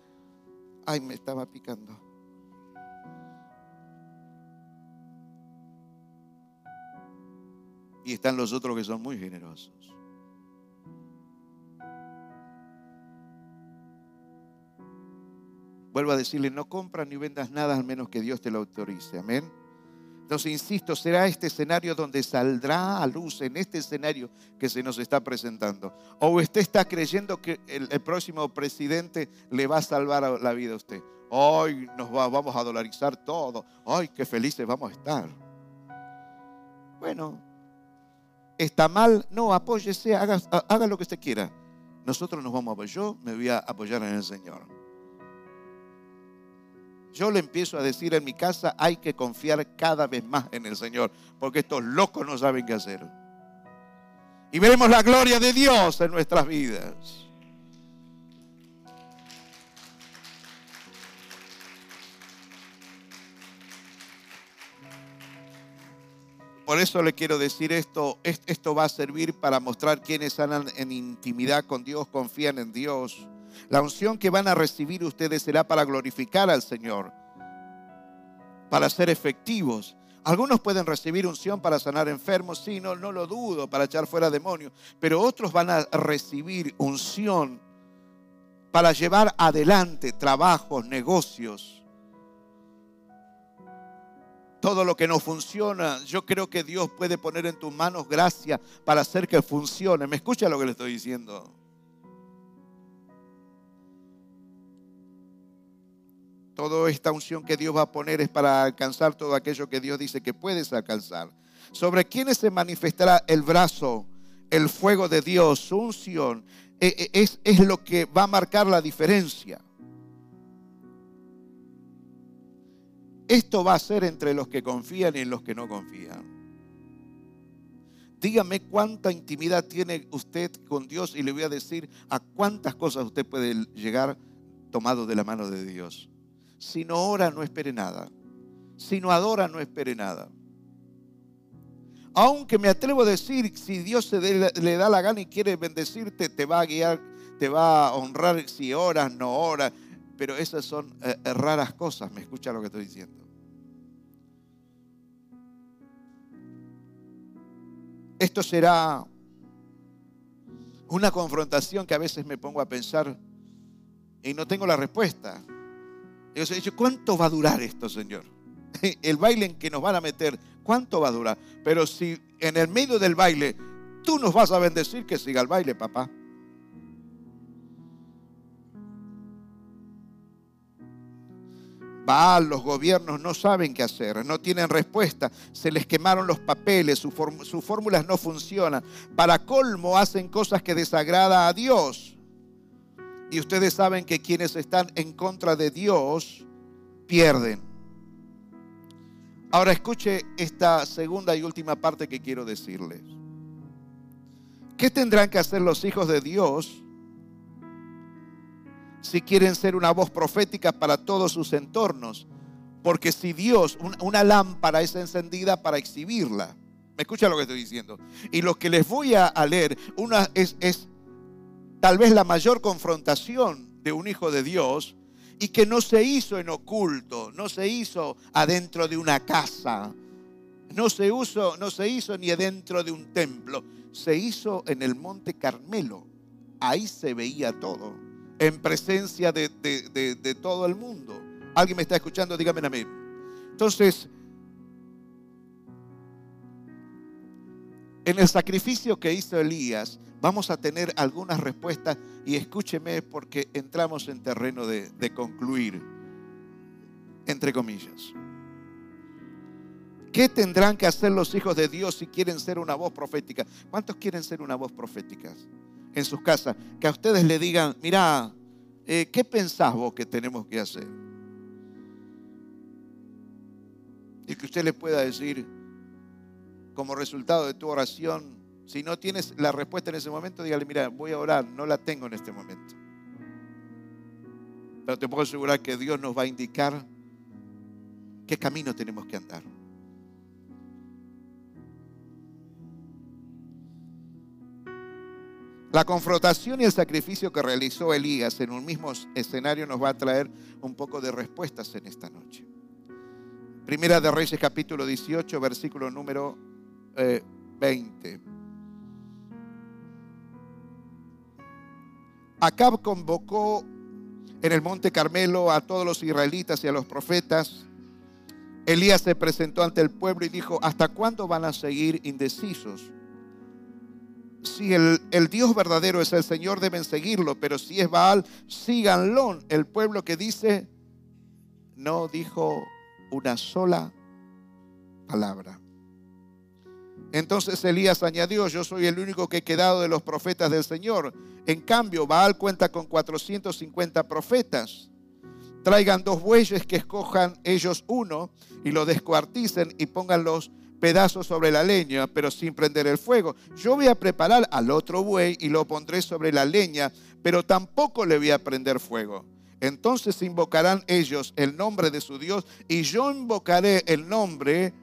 Ay, me estaba picando. Y están los otros que son muy generosos. Vuelvo a decirle, no compras ni vendas nada al menos que Dios te lo autorice. Amén. Entonces, insisto, será este escenario donde saldrá a luz, en este escenario que se nos está presentando. O usted está creyendo que el, próximo presidente le va a salvar la vida a usted. Hoy nos vamos a dolarizar todo. Ay, qué felices vamos a estar. Bueno, está mal, no, apóyese, haga, haga lo que usted quiera. Nosotros nos vamos a apoyar, yo me voy a apoyar en el Señor. Yo le empiezo a decir en mi casa, hay que confiar cada vez más en el Señor, porque estos locos no saben qué hacer. Y veremos la gloria de Dios en nuestras vidas. Por eso le quiero decir esto, esto va a servir para mostrar quienes andan en intimidad con Dios, confían en Dios. La unción que van a recibir ustedes será para glorificar al Señor, para ser efectivos. Algunos pueden recibir unción para sanar enfermos, sí, no, no lo dudo, para echar fuera demonios, pero otros van a recibir unción para llevar adelante trabajos, negocios todo lo que no funciona, yo creo que Dios puede poner en tus manos gracia para hacer que funcione. ¿Me escucha lo que le estoy diciendo? Toda esta unción que Dios va a poner es para alcanzar todo aquello que Dios dice que puedes alcanzar. Sobre quienes se manifestará el brazo, el fuego de Dios, su unción, e, e, es, es lo que va a marcar la diferencia. Esto va a ser entre los que confían y los que no confían. Dígame cuánta intimidad tiene usted con Dios y le voy a decir a cuántas cosas usted puede llegar tomado de la mano de Dios. Si no ora, no espere nada. Si no adora, no espere nada. Aunque me atrevo a decir, si Dios le da la gana y quiere bendecirte, te va a guiar, te va a honrar si oras, no oras pero esas son eh, eh, raras cosas, me escucha lo que estoy diciendo. Esto será una confrontación que a veces me pongo a pensar y no tengo la respuesta. Yo he dicho, ¿cuánto va a durar esto, Señor? El baile en que nos van a meter, ¿cuánto va a durar? Pero si en el medio del baile tú nos vas a bendecir, que siga el baile, papá. Baal, los gobiernos no saben qué hacer, no tienen respuesta, se les quemaron los papeles, sus fórmulas no funcionan. Para colmo hacen cosas que desagrada a Dios. Y ustedes saben que quienes están en contra de Dios pierden. Ahora escuche esta segunda y última parte que quiero decirles. ¿Qué tendrán que hacer los hijos de Dios si quieren ser una voz profética para todos sus entornos. Porque si Dios, una lámpara es encendida para exhibirla. ¿Me escucha lo que estoy diciendo? Y lo que les voy a, leer una, es, es tal vez la mayor confrontación de un hijo de Dios y que no se hizo en oculto, no se hizo adentro de una casa, no se, hizo, no se hizo ni adentro de un templo, se hizo en el monte Carmelo. Ahí se veía todo en presencia de, todo el mundo. ¿Alguien me está escuchando? Dígame amén. Entonces, en el sacrificio que hizo Elías, vamos a tener algunas respuestas y escúcheme porque entramos en terreno de, de concluir, entre comillas. ¿Qué tendrán que hacer los hijos de Dios si quieren ser una voz profética? ¿Cuántos quieren ser una voz profética? En sus casas, que a ustedes le digan, mira, eh, ¿qué pensás vos que tenemos que hacer? Y que usted le pueda decir, como resultado de tu oración, si no tienes la respuesta en ese momento, dígale, mira, voy a orar, no la tengo en este momento. Pero te puedo asegurar que Dios nos va a indicar qué camino tenemos que andar. La confrontación y el sacrificio que realizó Elías en un mismo escenario nos va a traer un poco de respuestas en esta noche. Primera de Reyes capítulo 18, versículo número 20. Eh, Acab convocó en el monte Carmelo a todos los israelitas y a los profetas. Elías se presentó ante el pueblo y dijo, ¿hasta cuándo van a seguir indecisos? Si el, Dios verdadero es el Señor, deben seguirlo, pero si es Baal, síganlo. El pueblo que dice, no dijo una sola palabra. Entonces Elías añadió, yo soy el único que he quedado de los profetas del Señor. En cambio, Baal cuenta con 450 profetas. Traigan dos bueyes que escojan ellos uno y lo descuarticen y pongan los pedazos sobre la leña, pero sin prender el fuego. Yo voy a preparar al otro buey y lo pondré sobre la leña, pero tampoco le voy a prender fuego. Entonces invocarán ellos el nombre de su Dios y yo invocaré el nombre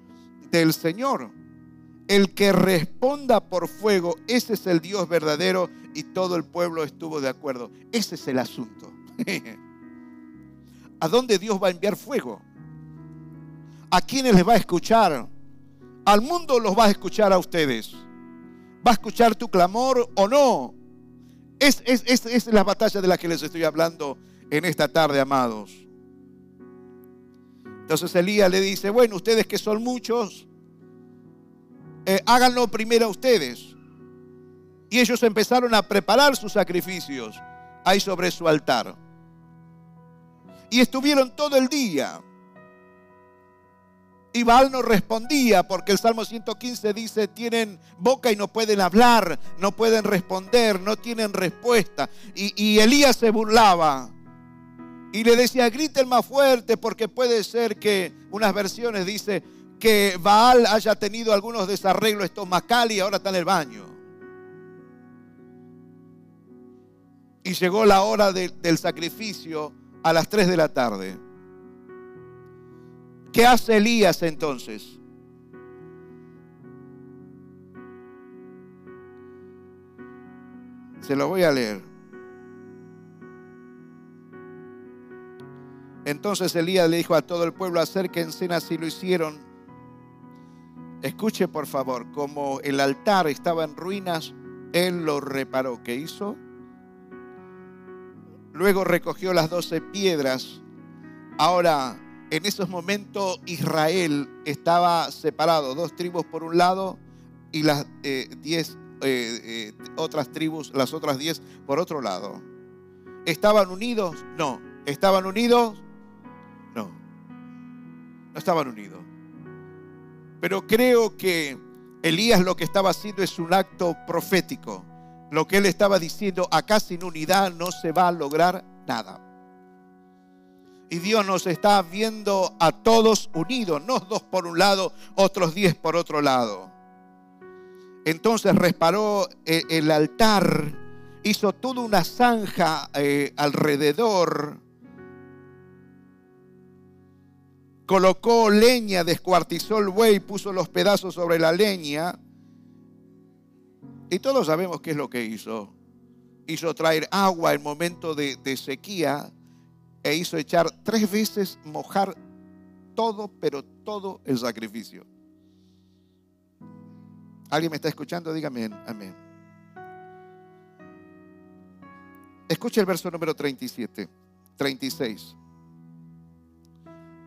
del Señor. El que responda por fuego, ese es el Dios verdadero y todo el pueblo estuvo de acuerdo. Ese es el asunto. ¿A dónde Dios va a enviar fuego? ¿A quiénes les va a escuchar? Al mundo los va a escuchar a ustedes. ¿Va a escuchar tu clamor o no? Es, es, es, es la batalla de la que les estoy hablando en esta tarde, amados. Entonces Elías le dice, bueno, ustedes que son muchos, eh, háganlo primero ustedes. Y ellos empezaron a preparar sus sacrificios ahí sobre su altar. Y estuvieron todo el día. Y Baal no respondía porque el Salmo 115 dice, tienen boca y no pueden hablar, no pueden responder, no tienen respuesta. Y, Elías se burlaba y le decía, griten más fuerte porque puede ser que unas versiones dice, que Baal haya tenido algunos desarreglos estomacales y ahora está en el baño. Y llegó la hora del sacrificio a las 3 de la tarde. ¿Qué hace Elías entonces? Se lo voy a leer. Entonces Elías le dijo a todo el pueblo, acérquense, así lo hicieron Escuche por favor, como el altar estaba en ruinas, él lo reparó. ¿Qué hizo? Luego recogió las doce piedras. Ahora, en esos momentos Israel estaba separado, dos tribus por un lado y las eh, diez eh, eh, otras tribus, las otras diez por otro lado. ¿Estaban unidos? No. ¿Estaban unidos? No. No estaban unidos. Pero creo que Elías lo que estaba haciendo es un acto profético. Lo que él estaba diciendo, acá sin unidad no se va a lograr nada. Y Dios nos está viendo a todos unidos, no dos por un lado, otros diez por otro lado. Entonces reparó eh, el altar, hizo toda una zanja eh, alrededor colocó leña, descuartizó el buey, puso los pedazos sobre la leña. Y todos sabemos qué es lo que hizo. Hizo traer agua en momento de, de sequía e hizo echar tres veces mojar todo, pero todo el sacrificio. ¿Alguien me está escuchando? Dígame amén. Escuche el verso número 37, 36.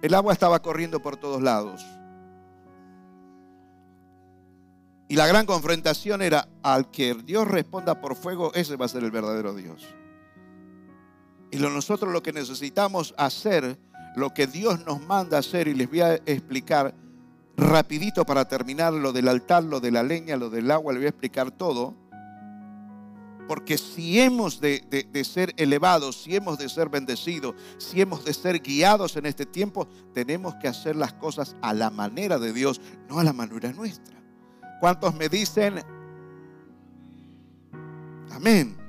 El agua estaba corriendo por todos lados. Y la gran confrontación era, al que Dios responda por fuego, ese va a ser el verdadero Dios. Y nosotros lo que necesitamos hacer, lo que Dios nos manda hacer, y les voy a explicar rapidito para terminar lo del altar, lo de la leña, lo del agua, les voy a explicar todo. Porque si hemos de, ser elevados, si hemos de ser bendecidos, si hemos de ser guiados en este tiempo, tenemos que hacer las cosas a la manera de Dios, no a la manera nuestra. ¿Cuántos me dicen? Amén.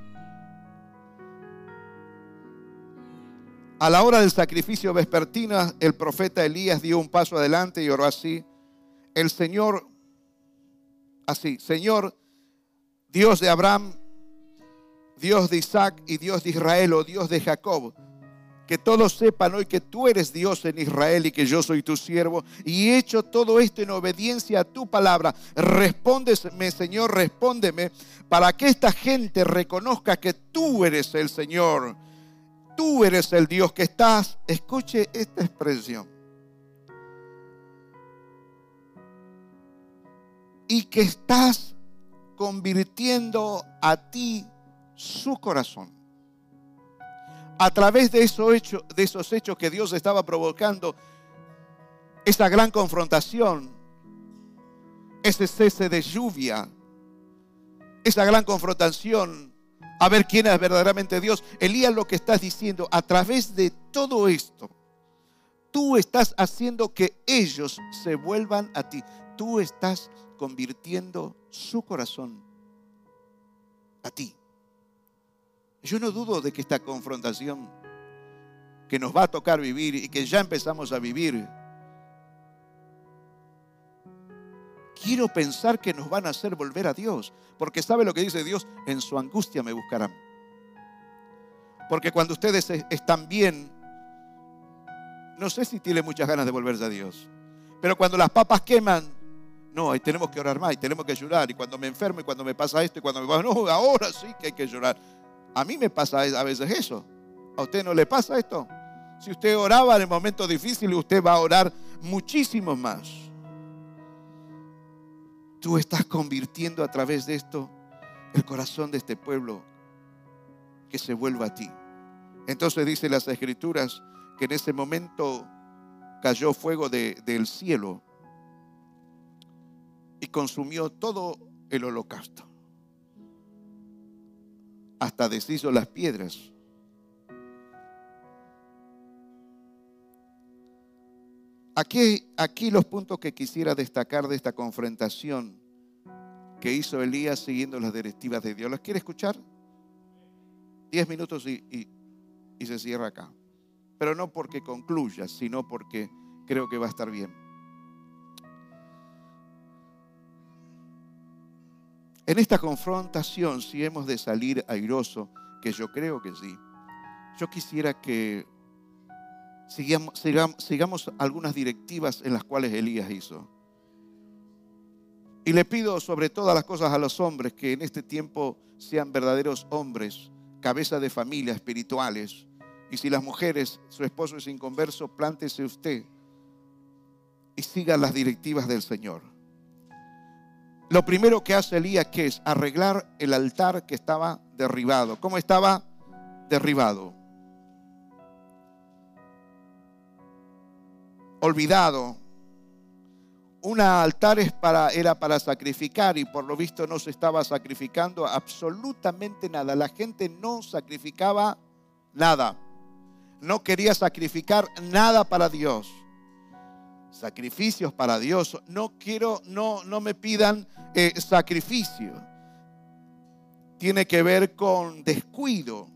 A la hora del sacrificio vespertino, el profeta Elías dio un paso adelante y oró así. El Señor, así, Señor, Dios de Abraham, Dios de Isaac y Dios de Israel o Dios de Jacob. Que todos sepan hoy que tú eres Dios en Israel y que yo soy tu siervo. Y he hecho todo esto en obediencia a tu palabra. Respóndeme, Señor, respóndeme, para que esta gente reconozca que tú eres el Señor. Tú eres el Dios que estás. Escuche esta expresión. Y que estás convirtiendo a ti su corazón. A través de esos, hechos, de esos hechos que Dios estaba provocando, esa gran confrontación, ese cese de lluvia, esa gran confrontación, a ver quién es verdaderamente Dios. Elías lo que estás diciendo, a través de todo esto, tú estás haciendo que ellos se vuelvan a ti. Tú estás convirtiendo su corazón a ti. Yo no dudo de que esta confrontación que nos va a tocar vivir y que ya empezamos a vivir, quiero pensar que nos van a hacer volver a Dios. Porque sabe lo que dice Dios, en su angustia me buscarán. Porque cuando ustedes están bien, no sé si tienen muchas ganas de volverse a Dios. Pero cuando las papas queman, no, ahí tenemos que orar más y tenemos que llorar. Y cuando me enfermo y cuando me pasa esto y cuando me va, no, ahora sí que hay que llorar. A mí me pasa a veces eso. ¿A usted no le pasa esto? Si usted oraba en el momento difícil, usted va a orar muchísimo más. Tú estás convirtiendo a través de esto el corazón de este pueblo que se vuelva a ti. Entonces dice las escrituras que en ese momento cayó fuego del cielo y consumió todo el holocausto. Hasta deshizo las piedras. Aquí, aquí los puntos que quisiera destacar de esta confrontación que hizo Elías siguiendo las directivas de Dios. ¿Los quiere escuchar? Diez minutos y, y se cierra acá. Pero no porque concluya, sino porque creo que va a estar bien. En esta confrontación, si hemos de salir airoso, que yo creo que sí, yo quisiera que sigamos, algunas directivas en las cuales Elías hizo. Y le pido sobre todas las cosas a los hombres que en este tiempo sean verdaderos hombres, cabeza de familia, espirituales. Y si las mujeres, su esposo es inconverso, plántese usted y siga las directivas del Señor. Lo primero que hace Elías que es arreglar el altar que estaba derribado. ¿Cómo estaba derribado? Olvidado. Un altar para, era para sacrificar y por lo visto no se estaba sacrificando absolutamente nada. La gente no sacrificaba nada. No quería sacrificar nada para Dios. Sacrificios para Dios. No quiero, no, no me pidan eh, sacrificio. Tiene que ver con descuido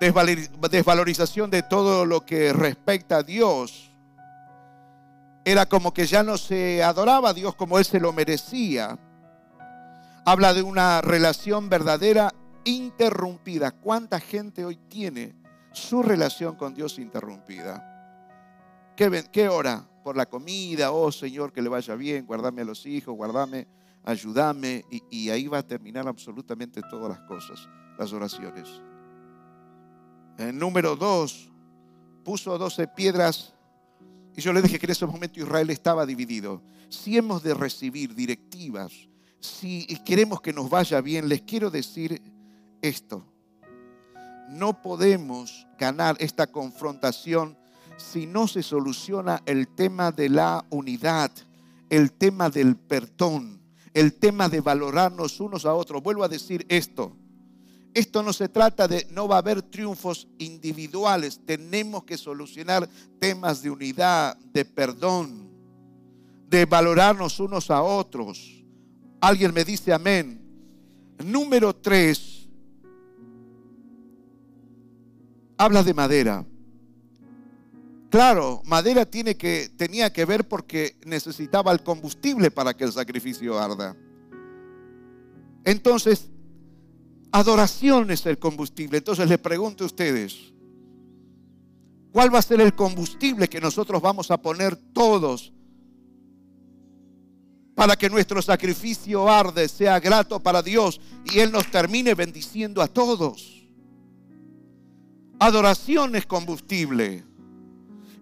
desvalorización de todo lo que respecta a Dios. Era como que ya no se adoraba a Dios como Él se lo merecía. Habla de una relación verdadera interrumpida. ¿Cuánta gente hoy tiene su relación con Dios interrumpida? ¿Qué, qué ora? Por la comida, oh Señor, que le vaya bien, guardame a los hijos, guardame, ayúdame. Y ahí va a terminar absolutamente todas las cosas, las oraciones. En número 2, puso 12 piedras. Y yo le dije que en ese momento Israel estaba dividido. Si hemos de recibir directivas, si queremos que nos vaya bien, les quiero decir esto. No podemos ganar esta confrontación si no se soluciona el tema de la unidad, el tema del perdón, el tema de valorarnos unos a otros. Vuelvo a decir esto. Esto no se trata de, no va a haber triunfos individuales, tenemos que solucionar temas de unidad, de perdón, de valorarnos unos a otros. Alguien me dice amén. Número tres, habla de madera. Claro, madera tenía que ver porque necesitaba el combustible para que el sacrificio arda. Entonces, Adoración es el combustible. Entonces les pregunto a ustedes, ¿cuál va a ser el combustible que nosotros vamos a poner todos para que nuestro sacrificio arde, sea grato para Dios y Él nos termine bendiciendo a todos? Adoración es combustible.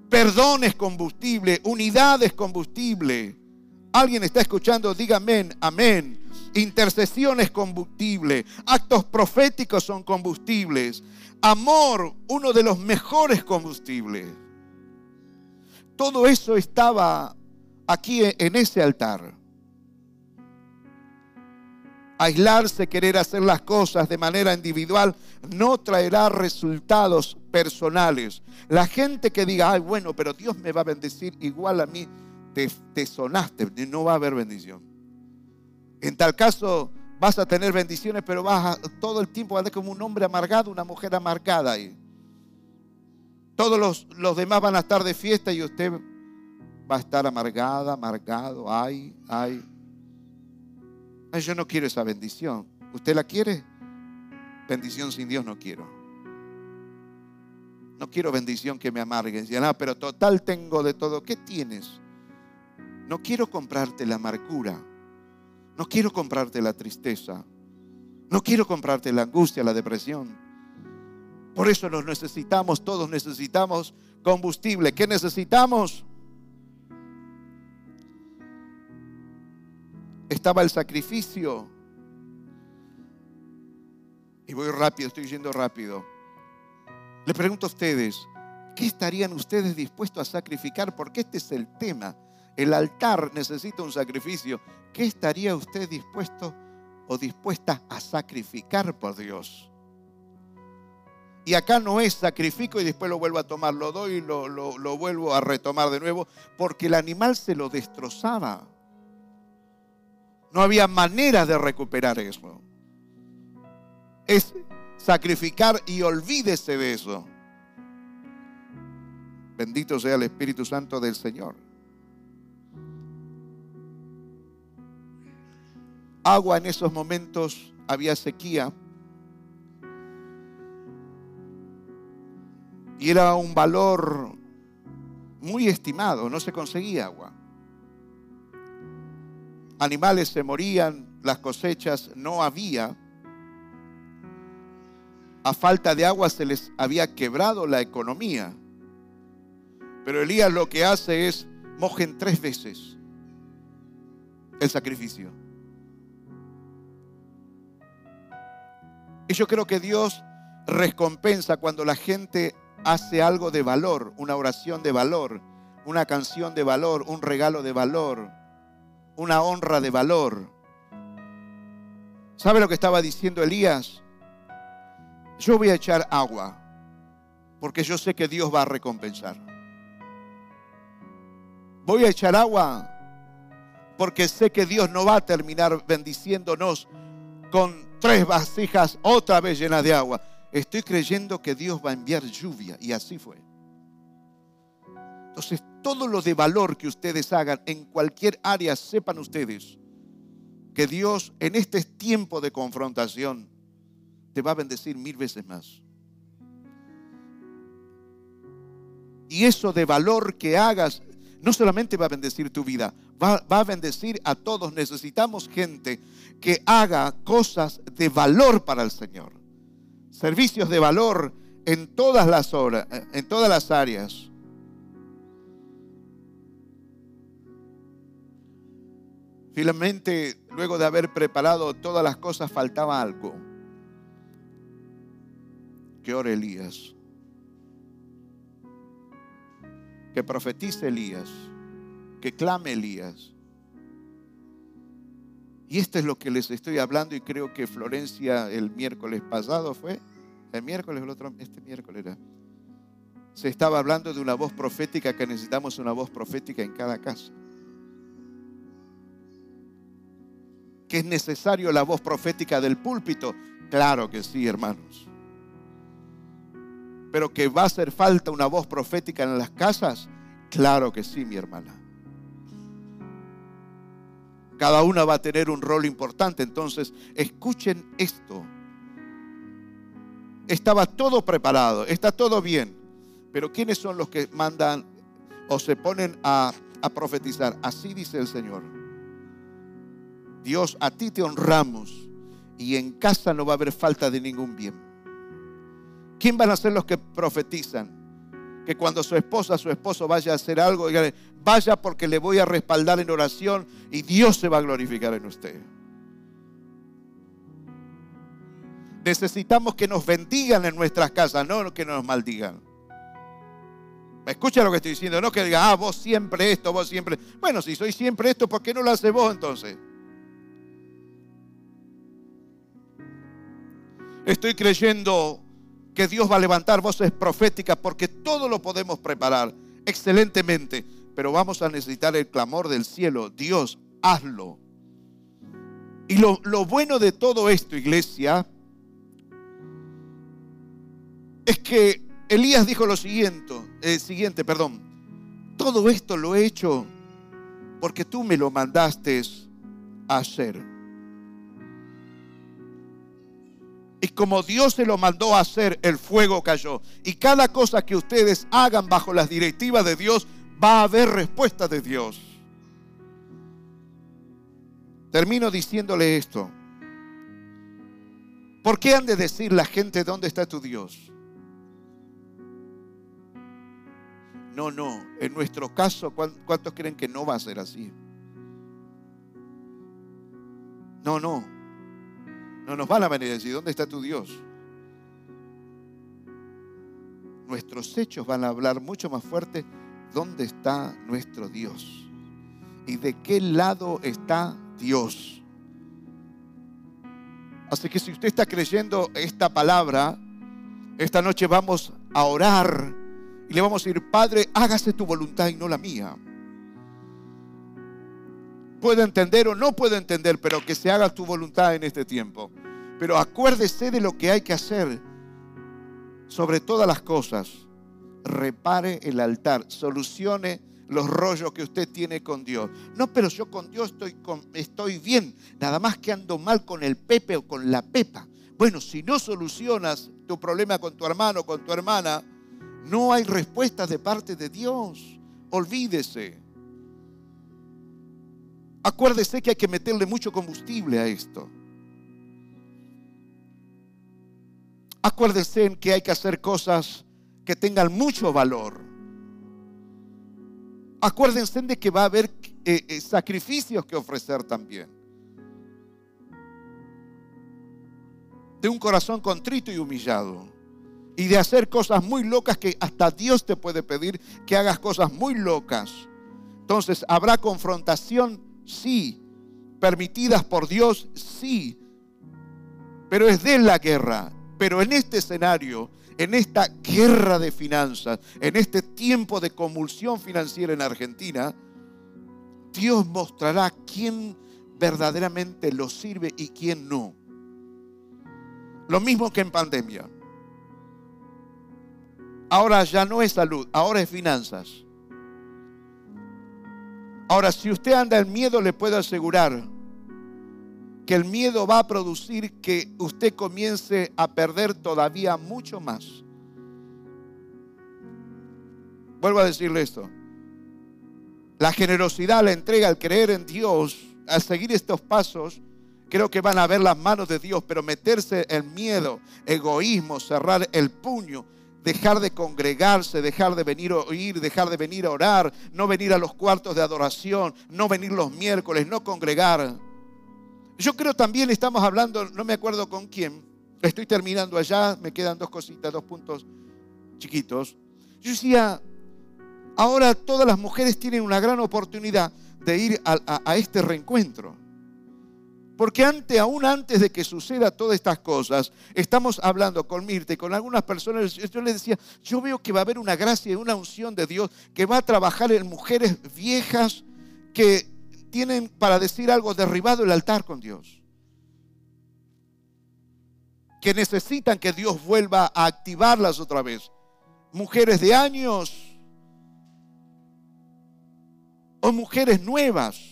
Perdón es combustible. Unidad es combustible. ¿Alguien está escuchando? Diga amén, amén. Intercesión es combustible. Actos proféticos son combustibles. Amor, uno de los mejores combustibles. Todo eso estaba aquí en ese altar. Aislarse, querer hacer las cosas de manera individual, no traerá resultados personales. La gente que diga, ay, bueno, pero Dios me va a bendecir igual a mí, te, te sonaste, no va a haber bendición. En tal caso, vas a tener bendiciones, pero vas a, todo el tiempo a andar como un hombre amargado, una mujer amargada ahí. Todos los, los demás van a estar de fiesta y usted va a estar amargada, amargado, ay, ay. Yo no quiero esa bendición. ¿Usted la quiere? Bendición sin Dios no quiero. No quiero bendición que me amargue. Ah, pero total tengo de todo. ¿Qué tienes? No quiero comprarte la amargura. No quiero comprarte la tristeza. No quiero comprarte la angustia, la depresión. Por eso nos necesitamos, todos necesitamos combustible. ¿Qué necesitamos? estaba el sacrificio. Y voy rápido, estoy yendo rápido. Le pregunto a ustedes, ¿qué estarían ustedes dispuestos a sacrificar? Porque este es el tema. El altar necesita un sacrificio. ¿Qué estaría usted dispuesto o dispuesta a sacrificar por Dios? Y acá no es sacrificio y después lo vuelvo a tomar, lo doy y lo, lo vuelvo a retomar de nuevo, porque el animal se lo destrozaba. No había manera de recuperar eso. Es sacrificar y olvídese de eso. Bendito sea el Espíritu Santo del Señor. Agua en esos momentos había sequía. Y era un valor muy estimado, no se conseguía agua animales se morían, las cosechas no había. A falta de agua se les había quebrado la economía. Pero Elías lo que hace es mojen tres veces el sacrificio. Y yo creo que Dios recompensa cuando la gente hace algo de valor, una oración de valor, una canción de valor, un regalo de valor una honra de valor. ¿Sabe lo que estaba diciendo Elías? Yo voy a echar agua porque yo sé que Dios va a recompensar. Voy a echar agua porque sé que Dios no va a terminar bendiciéndonos con tres vasijas otra vez llenas de agua. Estoy creyendo que Dios va a enviar lluvia y así fue. Entonces, todo lo de valor que ustedes hagan en cualquier área, sepan ustedes que Dios en este tiempo de confrontación te va a bendecir mil veces más. Y eso de valor que hagas no solamente va a bendecir tu vida, va, va, a bendecir a todos. Necesitamos gente que haga cosas de valor para el Señor. Servicios de valor en todas las horas, en todas las áreas. Finalmente, luego de haber preparado todas las cosas, faltaba algo. Que ore Elías. Que profetice Elías. Que clame Elías. Y esto es lo que les estoy hablando y creo que Florencia el miércoles pasado fue, el miércoles, el otro, este miércoles era. Se estaba hablando de una voz profética que necesitamos una voz profética en cada casa. que es necesario la voz profética del púlpito? Claro que sí, hermanos. Pero que va a hacer falta una voz profética en las casas? Claro que sí, mi hermana. Cada una va a tener un rol importante. Entonces, escuchen esto. Estaba todo preparado, está todo bien. Pero ¿quiénes son los que mandan o se ponen a, profetizar? Así dice el Señor. Dios, a ti te honramos y en casa no va a haber falta de ningún bien. ¿Quién van a ser los que profetizan? Que cuando su esposa, su esposo vaya a hacer algo, vaya porque le voy a respaldar en oración y Dios se va a glorificar en usted. Necesitamos que nos bendigan en nuestras casas, no que nos maldigan. Escucha lo que estoy diciendo, no que diga, ah, vos siempre esto, vos siempre. Bueno, si soy siempre esto, ¿por qué no lo hace vos entonces? Estoy creyendo que Dios va a levantar voces proféticas porque todo lo podemos preparar excelentemente, pero vamos a necesitar el clamor del cielo. Dios, hazlo. Y lo, lo bueno de todo esto, iglesia, es que Elías dijo lo siguiente, eh, siguiente, perdón, todo esto lo he hecho porque tú me lo mandaste a hacer. Y como Dios se lo mandó a hacer, el fuego cayó. Y cada cosa que ustedes hagan bajo las directivas de Dios, va a haber respuesta de Dios. Termino diciéndole esto. ¿Por qué han de decir la gente dónde está tu Dios? No, no. En nuestro caso, ¿cuántos creen que no va a ser así? No, no. No nos van a venir a decir, ¿dónde está tu Dios? Nuestros hechos van a hablar mucho más fuerte, ¿dónde está nuestro Dios? ¿Y de qué lado está Dios? Así que si usted está creyendo esta palabra, esta noche vamos a orar y le vamos a decir, Padre, hágase tu voluntad y no la mía. Puedo entender o no puedo entender, pero que se haga tu voluntad en este tiempo. Pero acuérdese de lo que hay que hacer. Sobre todas las cosas, repare el altar, solucione los rollos que usted tiene con Dios. No, pero yo con Dios estoy, estoy bien, nada más que ando mal con el Pepe o con la Pepa. Bueno, si no solucionas tu problema con tu hermano o con tu hermana, no hay respuesta de parte de Dios. Olvídese. Acuérdese que hay que meterle mucho combustible a esto. Acuérdese en que hay que hacer cosas que tengan mucho valor. Acuérdense de que va a haber eh, eh, sacrificios que ofrecer también. De un corazón contrito y humillado y de hacer cosas muy locas que hasta Dios te puede pedir que hagas cosas muy locas. Entonces, ¿habrá confrontación? Sí. ¿Permitidas por Dios? Sí. Pero es de la guerra. Pero en este escenario, en esta guerra de finanzas, en este tiempo de convulsión financiera en Argentina, Dios mostrará quién verdaderamente lo sirve y quién no. Lo mismo que en pandemia. Ahora ya no es salud, ahora es finanzas. Ahora, si usted anda en miedo, le puedo asegurar que el miedo va a producir que usted comience a perder todavía mucho más. Vuelvo a decirle esto. La generosidad, la entrega, el creer en Dios, al seguir estos pasos, creo que van a ver las manos de Dios, pero meterse en miedo, egoísmo, cerrar el puño, dejar de congregarse, dejar de venir a oír, dejar de venir a orar, no venir a los cuartos de adoración, no venir los miércoles, no congregar. Yo creo también estamos hablando, no me acuerdo con quién, estoy terminando allá, me quedan dos cositas, dos puntos chiquitos. Yo decía, ahora todas las mujeres tienen una gran oportunidad de ir a, a este reencuentro. Porque antes, aún antes de que suceda todas estas cosas, estamos hablando con Mirte, con algunas personas, yo les decía, yo veo que va a haber una gracia y una unción de Dios que va a trabajar en mujeres viejas que tienen, para decir algo, derribado el altar con Dios. Que necesitan que Dios vuelva a activarlas otra vez. Mujeres de años o mujeres nuevas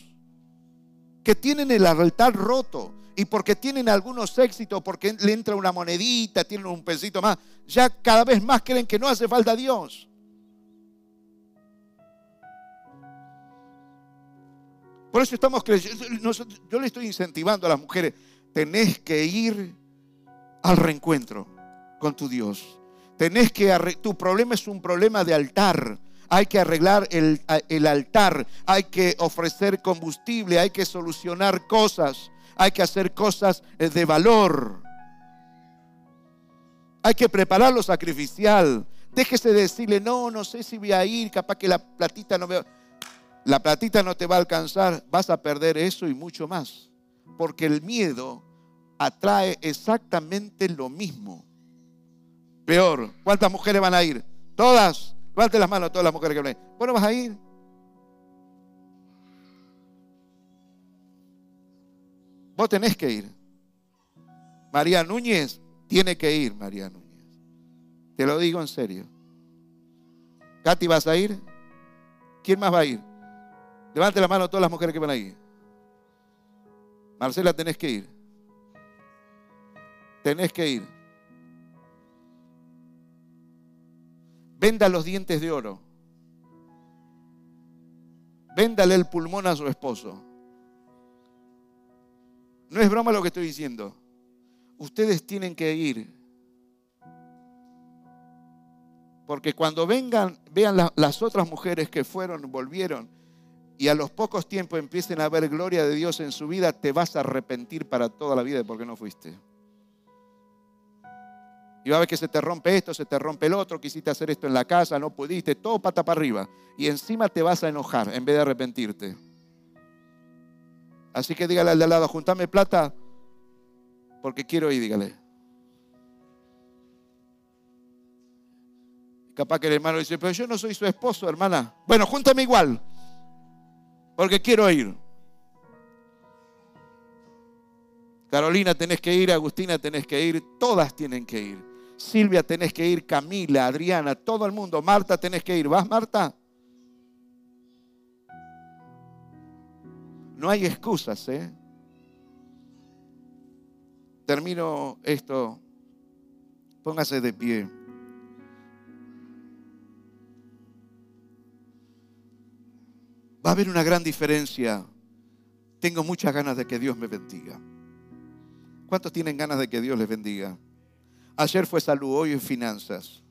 que tienen el altar roto y porque tienen algunos éxitos, porque le entra una monedita, tienen un pesito más, ya cada vez más creen que no hace falta Dios. Por eso estamos creyendo, yo le estoy incentivando a las mujeres, tenés que ir al reencuentro con tu Dios. Tenés que, tu problema es un problema de altar hay que arreglar el, altar, hay que ofrecer combustible, hay que solucionar cosas, hay que hacer cosas eh, de valor. Hay que preparar lo sacrificial. Déjese de decirle, no, no sé si voy a ir, capaz que la platita no me... La platita no te va a alcanzar, vas a perder eso y mucho más. Porque el miedo atrae exactamente lo mismo. Peor. ¿Cuántas mujeres van a ir? Todas. Levante las manos a todas las mujeres que ir. ¿Vos no vas a ir? Vos tenés que ir. María Núñez tiene que ir, María Núñez. Te lo digo en serio. Katy, ¿vas a ir? ¿Quién más va a ir? Levante la mano a todas las mujeres que van a ir. Marcela, tenés que ir. Tenés que ir. Venda los dientes de oro. Véndale el pulmón a su esposo. No es broma lo que estoy diciendo. Ustedes tienen que ir. Porque cuando vengan, vean las otras mujeres que fueron, volvieron, y a los pocos tiempos empiecen a ver gloria de Dios en su vida, te vas a arrepentir para toda la vida de por qué no fuiste. Y va a ver que se te rompe esto, se te rompe el otro, quisiste hacer esto en la casa, no pudiste, todo pata para arriba. Y encima te vas a enojar en vez de arrepentirte. Así que dígale al de al lado, juntame plata porque quiero ir, dígale. Capaz que el hermano dice, pero yo no soy su esposo, hermana. Bueno, júntame igual porque quiero ir. Carolina tenés que ir, Agustina tenés que ir, todas tienen que ir. Silvia tenés que ir, Camila, Adriana, todo el mundo. Marta tenés que ir. ¿Vas, Marta? No hay excusas, ¿eh? Termino esto. Póngase de pie. va a haber una gran diferencia. Tengo muchas ganas de que Dios me bendiga. ¿Cuántos tienen ganas de que Dios les bendiga? Ayer fue salud, hoy es finanzas.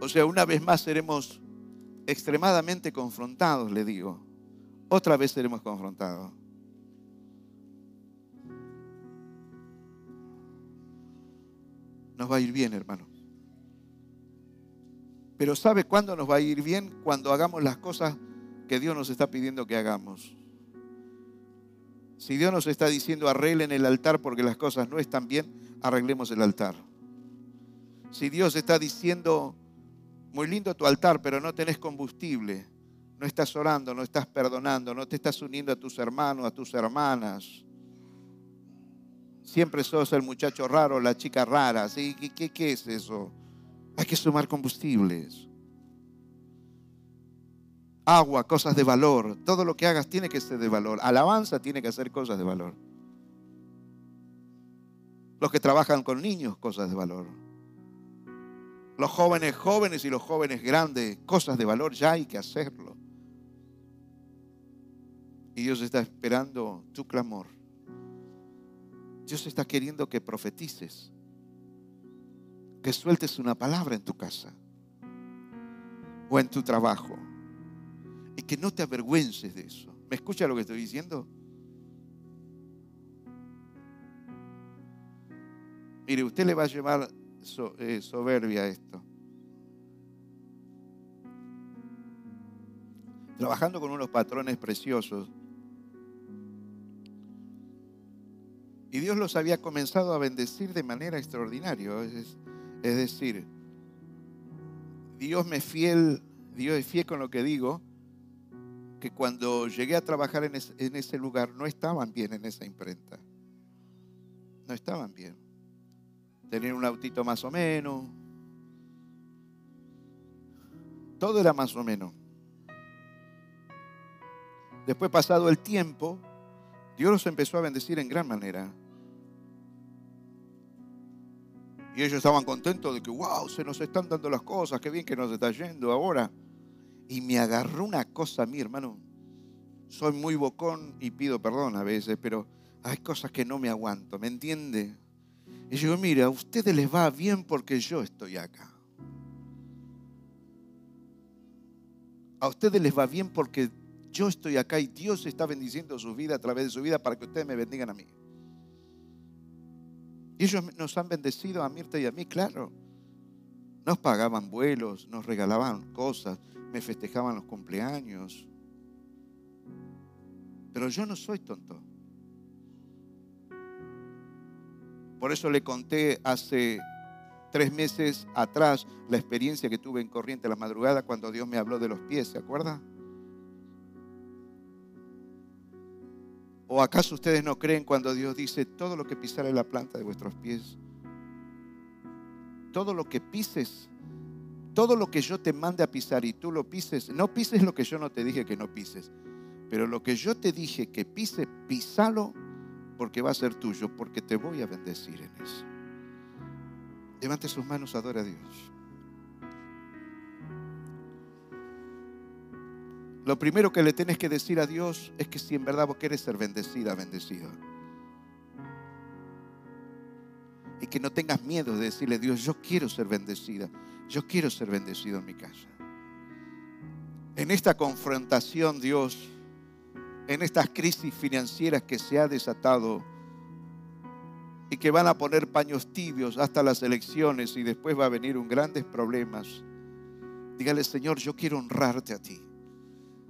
O sea, una vez más seremos extremadamente confrontados, le digo. Otra vez seremos confrontados. Nos va a ir bien, hermano. Pero ¿sabe cuándo nos va a ir bien? Cuando hagamos las cosas que Dios nos está pidiendo que hagamos. Si Dios nos está diciendo arreglen el altar porque las cosas no están bien, arreglemos el altar. Si Dios está diciendo, muy lindo tu altar, pero no tenés combustible, no estás orando, no estás perdonando, no te estás uniendo a tus hermanos, a tus hermanas. Siempre sos el muchacho raro, la chica rara. ¿sí? ¿Qué, qué es eso? Hay que sumar combustibles. Agua, cosas de valor. Todo lo que hagas tiene que ser de valor. Alabanza tiene que hacer cosas de valor. Los que trabajan con niños, cosas de valor. Los jóvenes jóvenes y los jóvenes grandes, cosas de valor, ya hay que hacerlo. Y Dios está esperando tu clamor. Dios está queriendo que profetices que sueltes una palabra en tu casa o en tu trabajo y que no te avergüences de eso. ¿Me escucha lo que estoy diciendo? Mire, usted le va a llevar eh, soberbia a esto. Trabajando con unos patrones preciosos. Y Dios los había comenzado a bendecir de manera extraordinaria. Es decir, Dios me fiel, Dios es fiel con lo que digo, que cuando llegué a trabajar en, ese lugar no estaban bien en esa imprenta. No estaban bien. Tenían un autito más o menos. Todo era más o menos. Después pasado el tiempo, Dios los empezó a bendecir en gran manera. Y ellos estaban contentos de que, wow, se nos están dando las cosas, qué bien que nos está yendo ahora. Y me agarró una cosa a mí, hermano. Soy muy bocón y pido perdón a veces, pero hay cosas que no me aguanto, ¿me entiende? Y yo digo, mira, a ustedes les va bien porque yo estoy acá. A ustedes les va bien porque yo estoy acá y Dios está bendiciendo su vida a través de su vida para que ustedes me bendigan a mí. Y ellos nos han bendecido a Mirta y a mí, claro. Nos pagaban vuelos, nos regalaban cosas, me festejaban los cumpleaños. Pero yo no soy tonto. Por eso le conté hace tres meses atrás la experiencia que tuve en Corriente la madrugada cuando Dios me habló de los pies, ¿se acuerda? ¿O acaso ustedes no creen cuando Dios dice, todo lo que pisare la planta de vuestros pies, todo lo que pises, todo lo que yo te mande a pisar y tú lo pises, no pises lo que yo no te dije que no pises, pero lo que yo te dije que pise, písalo porque va a ser tuyo, porque te voy a bendecir en eso. Levante sus manos, adora a Dios. Lo primero que le tienes que decir a Dios es que si en verdad vos quieres ser bendecida, bendecido. Y que no tengas miedo de decirle, Dios, yo quiero ser bendecida. Yo quiero ser bendecido en mi casa. En esta confrontación, Dios, en estas crisis financieras que se ha desatado y que van a poner paños tibios hasta las elecciones y después va a venir un grandes problemas. Dígale, Señor, yo quiero honrarte a ti.